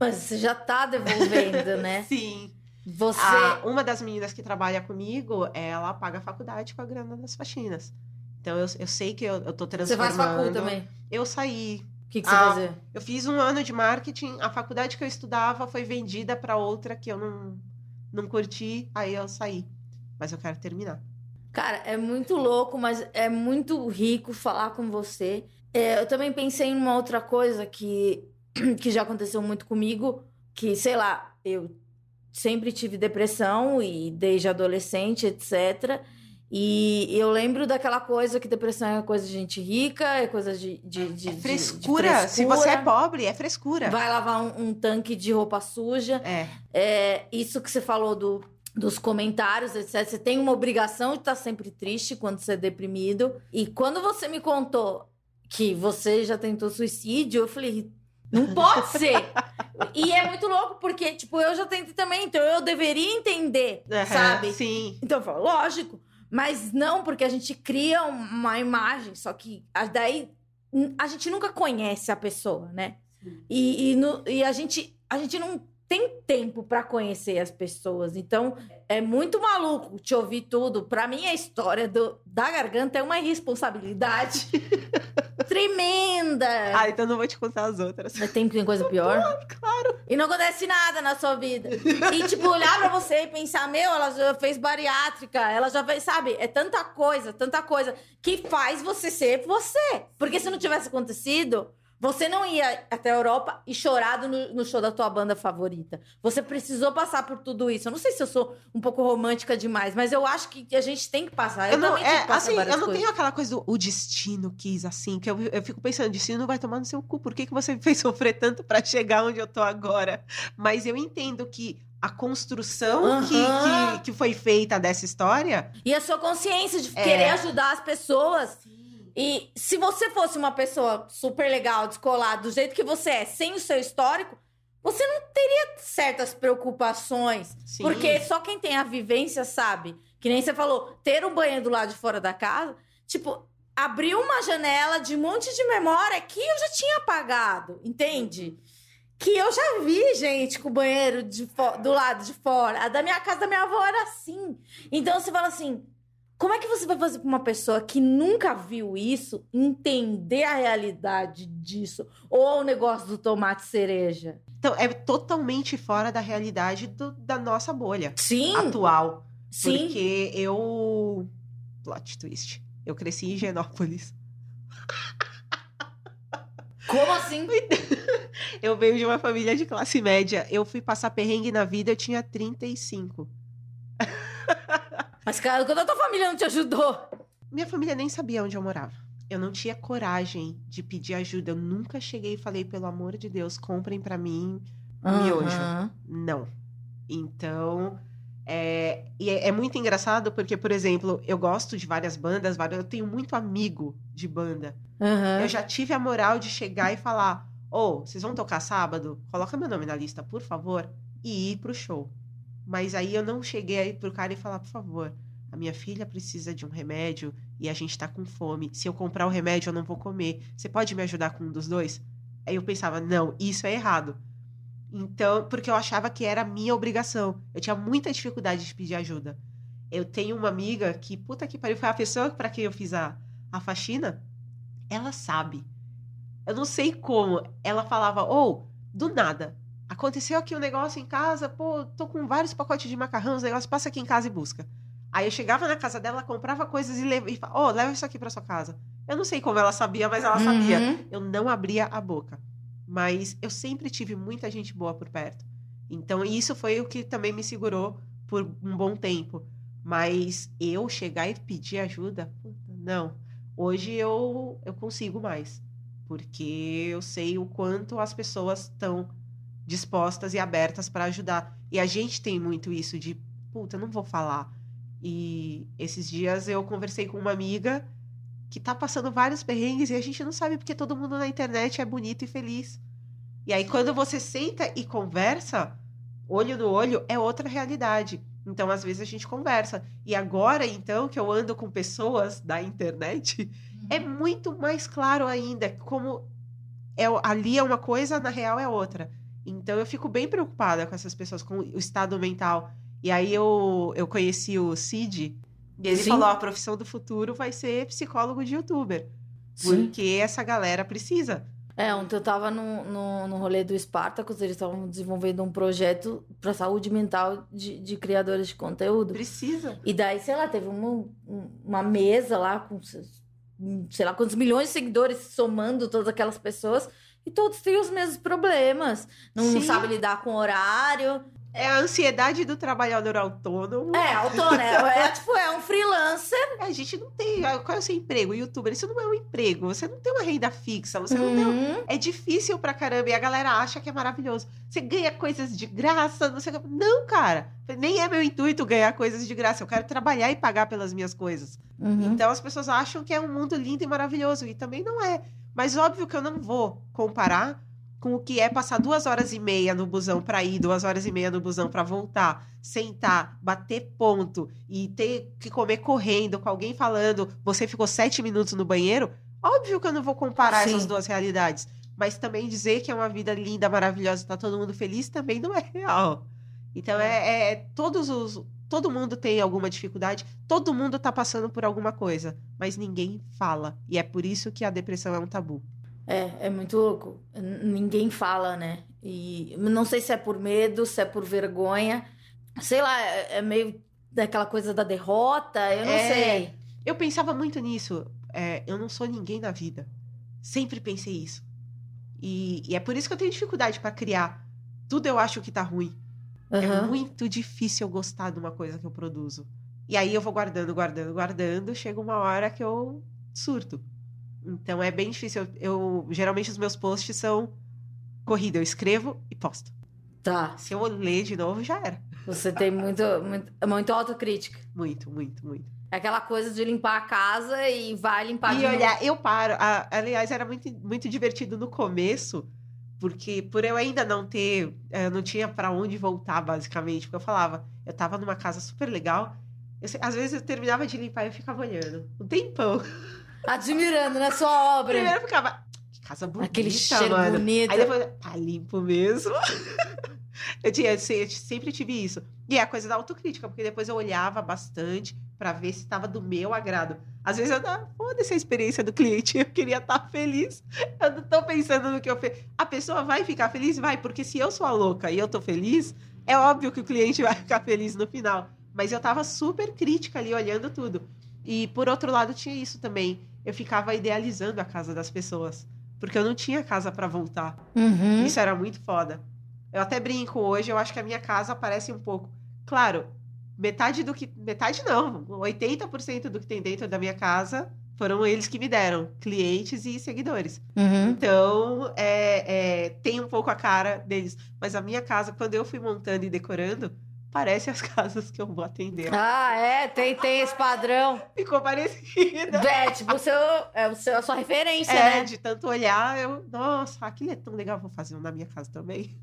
Mas você já tá devolvendo, né? Sim. Você. A- uma das meninas que trabalha comigo, ela paga a faculdade com a grana das faxinas. Então eu, eu sei que eu, eu tô Você transformando. faz facul também. Eu saí. O que, que você Ah, fazia? Eu fiz um ano de marketing, a faculdade que eu estudava foi vendida para outra que eu não, não curti, aí eu saí. Mas eu quero terminar. Cara, é muito louco, mas é muito rico falar com você. É, eu também pensei em uma outra coisa que, que já aconteceu muito comigo, que, sei lá, eu sempre tive depressão e desde adolescente, etc. E eu lembro daquela coisa que depressão é coisa de gente rica, é coisa de, de, de- É de- de frescura. Se você é pobre, é frescura. Vai lavar um, um tanque de roupa suja. É. É, isso que você falou do, dos comentários, etc. Você tem uma obrigação de estar sempre triste quando você é deprimido. E quando você me contou que você já tentou suicídio, eu falei, não pode ser. e é muito louco, porque, tipo, eu já tentei também, então eu deveria entender, Aham, sabe? Sim. Então eu falo, lógico. Mas não, porque a gente cria uma imagem, só que daí a gente nunca conhece a pessoa, né? E, e, no- e a, gente, a gente não tem tempo pra conhecer as pessoas. Então é muito maluco te ouvir tudo. Pra mim, a história do, da garganta é uma irresponsabilidade tremenda. Ah, então não vou te contar as outras. Mas tem, tem coisa pior? Claro. E não acontece nada na sua vida. E, tipo, olhar pra você e pensar, meu, ela já fez bariátrica, ela já fez, sabe? É tanta coisa, tanta coisa que faz você ser você. Porque se não tivesse acontecido, você não ia até a Europa e chorado no, no show da tua banda favorita. Você precisou passar por tudo isso. Eu não sei se eu sou um pouco romântica demais, mas eu acho que a gente tem que passar. Eu, Eu não, também é, que passar assim, eu não coisas. tenho aquela coisa do o destino quis assim, que eu, eu fico pensando, o destino vai tomar no seu cu. Por que, que você me fez sofrer tanto pra chegar onde eu tô agora? Mas eu entendo que a construção que, Aham. que, que foi feita dessa história. E a sua consciência de É. querer ajudar as pessoas. E se você fosse uma pessoa super legal, descolada, do jeito que você é, sem o seu histórico, você não teria certas preocupações. Sim. Porque só quem tem a vivência sabe. Que nem você falou, ter um banheiro do lado de fora da casa. tipo, abriu uma janela de um monte de memória que eu já tinha apagado, entende? Que eu já vi gente com o banheiro do lado de fora. A da minha casa da minha avó era assim. Então você fala assim: como é que você vai fazer pra uma pessoa que nunca viu isso entender a realidade disso? Ou o negócio do tomate cereja? Então, é totalmente fora da realidade do- da nossa bolha Sim, atual. sim. Porque eu. Plot twist. Eu cresci em Higienópolis. Como assim? Eu venho de uma família de classe média. Eu fui passar perrengue na vida, eu tinha 35. Mas, cara, quando a tua família não te ajudou. Minha família nem sabia onde eu morava. Eu não tinha coragem de pedir ajuda. Eu nunca cheguei e falei, pelo amor de Deus, comprem pra mim miojo. Aham. Não. Então, é, e é, é muito engraçado porque, por exemplo, eu gosto de várias bandas, várias- eu tenho muito amigo de banda. Aham. Eu já tive a moral de chegar e falar: Ô, vocês vão tocar sábado? Coloca meu nome na lista, por favor, e ir pro show. Mas aí eu não cheguei aí pro cara e falar: por favor, a minha filha precisa de um remédio e a gente tá com fome. Se eu comprar o remédio, eu não vou comer. Você pode me ajudar com um dos dois? Aí eu pensava: não, isso é errado. Então, porque eu achava que era minha obrigação. Eu tinha muita dificuldade de pedir ajuda. Eu tenho uma amiga que, puta que pariu, foi a pessoa pra quem eu fiz a, a faxina. Ela sabe. Eu não sei como. Ela falava, ou, do nada. Aconteceu aqui um negócio em casa, pô, tô com vários pacotes de macarrão, os negócios, passa aqui em casa e busca. Aí eu chegava na casa dela, comprava coisas e levava, e falava, ó, leva isso aqui pra sua casa. Eu não sei como ela sabia, mas ela sabia. Uhum. Eu não abria a boca. Mas eu sempre tive muita gente boa por perto. Então, isso foi o que também me segurou por um bom tempo. Mas eu chegar e pedir ajuda, não. Hoje eu, eu consigo mais. Porque eu sei o quanto as pessoas estão dispostas e abertas para ajudar. E a gente tem muito isso de, puta, não vou falar. E esses dias eu conversei com uma amiga que tá passando vários perrengues e a gente não sabe porque todo mundo na internet é bonito e feliz. E aí, quando você senta e conversa, olho no olho, é outra realidade. Então, às vezes, a gente conversa. E agora, então, que eu ando com pessoas da internet, é muito mais claro ainda como é, ali é uma coisa, na real é outra. Então, eu fico bem preocupada com essas pessoas, com o estado mental. E aí, eu, eu conheci o Cid, e ele Sim. falou: a profissão do futuro vai ser psicólogo de youtuber. Sim. Porque essa galera precisa. É, ontem eu tava no, no, no rolê do Spartacus, eles estavam desenvolvendo um projeto pra saúde mental de, de criadores de conteúdo. Precisa. E daí, sei lá, teve uma, um- uma mesa lá com, sei lá, quantos milhões de seguidores somando todas aquelas pessoas. E todos têm os mesmos problemas. Não, Sim. sabe lidar com horário. É a ansiedade do trabalhador autônomo. É, autônomo, é, é, tipo, é um freelancer. É, A gente não tem. Qual é o seu emprego? Youtuber, isso não é um emprego. Você não tem uma renda fixa. Você não tem. um- Uhum. É difícil pra caramba. E a galera acha que é maravilhoso. Você ganha coisas de graça. Não, sei não, cara. Nem é meu intuito ganhar coisas de graça. Eu quero trabalhar e pagar pelas minhas coisas. Uhum. Então as pessoas acham que é um mundo lindo e maravilhoso. E também não é. Mas óbvio que eu não vou comparar com o que é passar duas horas e meia no busão pra ir, duas horas e meia no busão pra voltar, sentar, bater ponto e ter que comer correndo com alguém falando, você ficou sete minutos no banheiro. Óbvio que eu não vou comparar Sim. essas duas realidades. Mas também dizer que é uma vida linda, maravilhosa, tá todo mundo feliz, também não é real. Então é, é todos os. Todo mundo tem alguma dificuldade, todo mundo tá passando por alguma coisa, mas ninguém fala. E é por isso que a depressão é um tabu. É, é muito louco. Ninguém fala, né? E não sei se é por medo, se é por vergonha. Sei lá, é é meio daquela coisa da derrota, eu não É. sei. Eu pensava muito nisso. É, eu não sou ninguém na vida. Sempre pensei isso. E, e é por isso que eu tenho dificuldade pra criar. Tudo eu acho que tá ruim. É Aham. muito difícil eu gostar de uma coisa que eu produzo. E aí eu vou guardando, guardando, guardando. Chega uma hora que eu surto. Então é bem difícil. Eu, eu- geralmente os meus posts são corrida. Eu escrevo e posto. Tá. Se eu ler de novo, já era. Você tem muito, muito, muito autocrítica. Muito, muito, muito. É aquela coisa de limpar a casa e vai limpar e de novo. olhar, eu paro. A- aliás, era muito, muito divertido no começo, porque por eu ainda não ter, eh, eu não tinha pra onde voltar, basicamente. Porque eu falava, eu tava numa casa super legal, Eu às vezes eu terminava de limpar e eu ficava olhando. Um tempão. Admirando, né? Sua obra. Primeiro eu ficava. Que casa bonita, Aquele cheiro mano. bonito. Aí depois, tá limpo mesmo. eu, tinha, eu se- eu sempre tive isso. E é a coisa da autocrítica, porque depois eu olhava bastante pra ver se tava do meu agrado. Às vezes eu dava, foda-se a experiência do cliente, eu queria estar feliz. Eu não tô pensando no que eu fiz. A pessoa vai ficar feliz? Vai, porque se eu sou a louca e eu tô feliz, é óbvio que o cliente vai ficar feliz no final. Mas eu tava super crítica ali, olhando tudo. E por outro lado, tinha isso também. Eu ficava idealizando a casa das pessoas. Porque eu não tinha casa pra voltar. Uhum. Isso era muito foda. Eu até brinco hoje, eu acho que a minha casa parece um pouco. Claro, metade do que. Metade não, 80% do que tem dentro da minha casa foram eles que me deram, clientes e seguidores. Uhum. Então, é, é, tem um pouco a cara deles. Mas a minha casa, quando eu fui montando e decorando, parece as casas que eu vou atender. Ah, é, tem, tem esse padrão. Ficou parecida. É, tipo, o seu, é o seu, a sua referência, É, né? de tanto olhar, eu. Nossa, aquilo é tão legal, vou fazer um na minha casa também.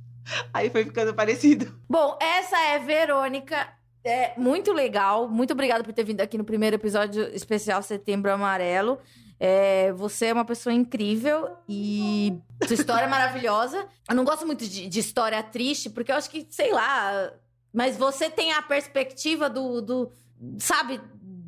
Aí foi ficando parecido. Bom, essa é Verônica. É muito legal. Muito obrigada por ter vindo aqui no primeiro episódio especial Setembro Amarelo. É, você é uma pessoa incrível e sua história é maravilhosa. Eu não gosto muito de, de história triste, porque eu acho que, sei lá, mas você tem a perspectiva do, do sabe,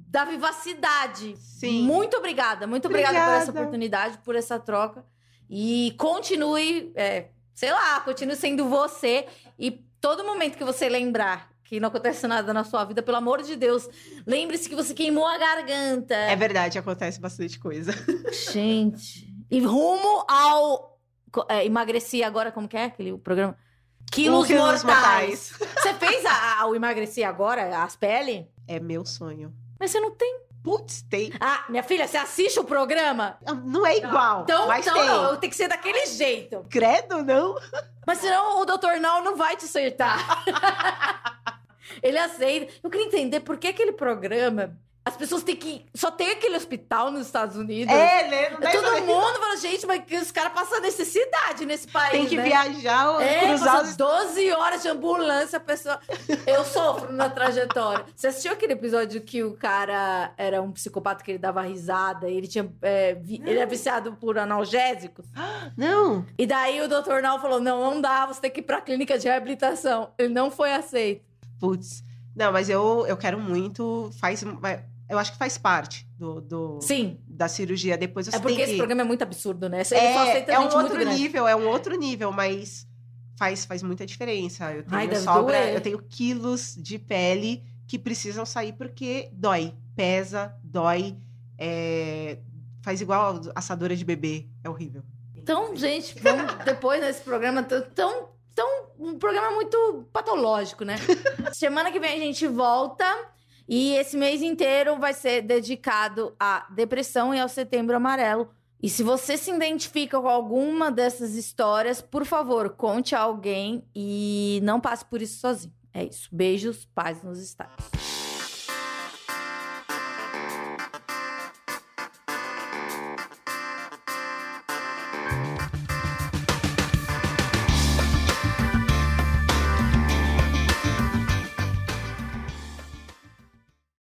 da vivacidade. Sim. Muito obrigada, muito obrigada, por essa Obrigada. oportunidade, por essa troca. E continue, é, sei lá, continue sendo você. E todo momento que você lembrar que não acontece nada na sua vida, pelo amor de Deus, lembre-se que você queimou a garganta. É verdade, acontece bastante coisa. Gente. E rumo ao. É, emagreci agora, como que é aquele o programa? Quilos, quilos mortais. Você fez a, a- o emagreci agora, as peles? É meu sonho. Mas você não tem. Putz, tem. Ah, minha filha, você assiste o programa? Não é igual, Então, mas então tem. não, tem que ser daquele jeito. Credo, não? Mas senão o doutor não não vai te acertar. Ele aceita. Eu queria entender por que aquele programa. As pessoas têm que. Só tem aquele hospital nos Estados Unidos. É, né? Não Todo mundo fala, gente, mas os caras passam necessidade nesse país. Tem que né? viajar, ou É, cruzar os... 12 horas de ambulância, a pessoa. Eu sofro na trajetória. Você assistiu aquele episódio que o cara era um psicopata que ele dava risada, e ele tinha. é, vi- ele era viciado por analgésicos? Não. E daí o doutor Nal falou: não, não dá, você tem que ir pra clínica de reabilitação. Ele não foi aceito. Putz. Não, mas eu, eu quero muito. Faz, eu acho que faz parte do, do- Sim. da cirurgia. Depois É porque esse que... programa é muito absurdo, né? É, é um outro nível, é um outro nível, mas faz, faz muita diferença. Eu tenho Ai, sobra, doer. eu tenho quilos de pele que precisam sair porque dói, pesa, dói, é, faz igual assadora de bebê, é horrível. Então, gente, vamos depois nesse programa tão, tão, tão- um programa muito patológico, né? Semana que vem a gente volta e esse mês inteiro vai ser dedicado à depressão e ao Setembro Amarelo. E se você se identifica com alguma dessas histórias, por favor, conte a alguém e não passe por isso sozinho. É isso. Beijos, paz nos estádios.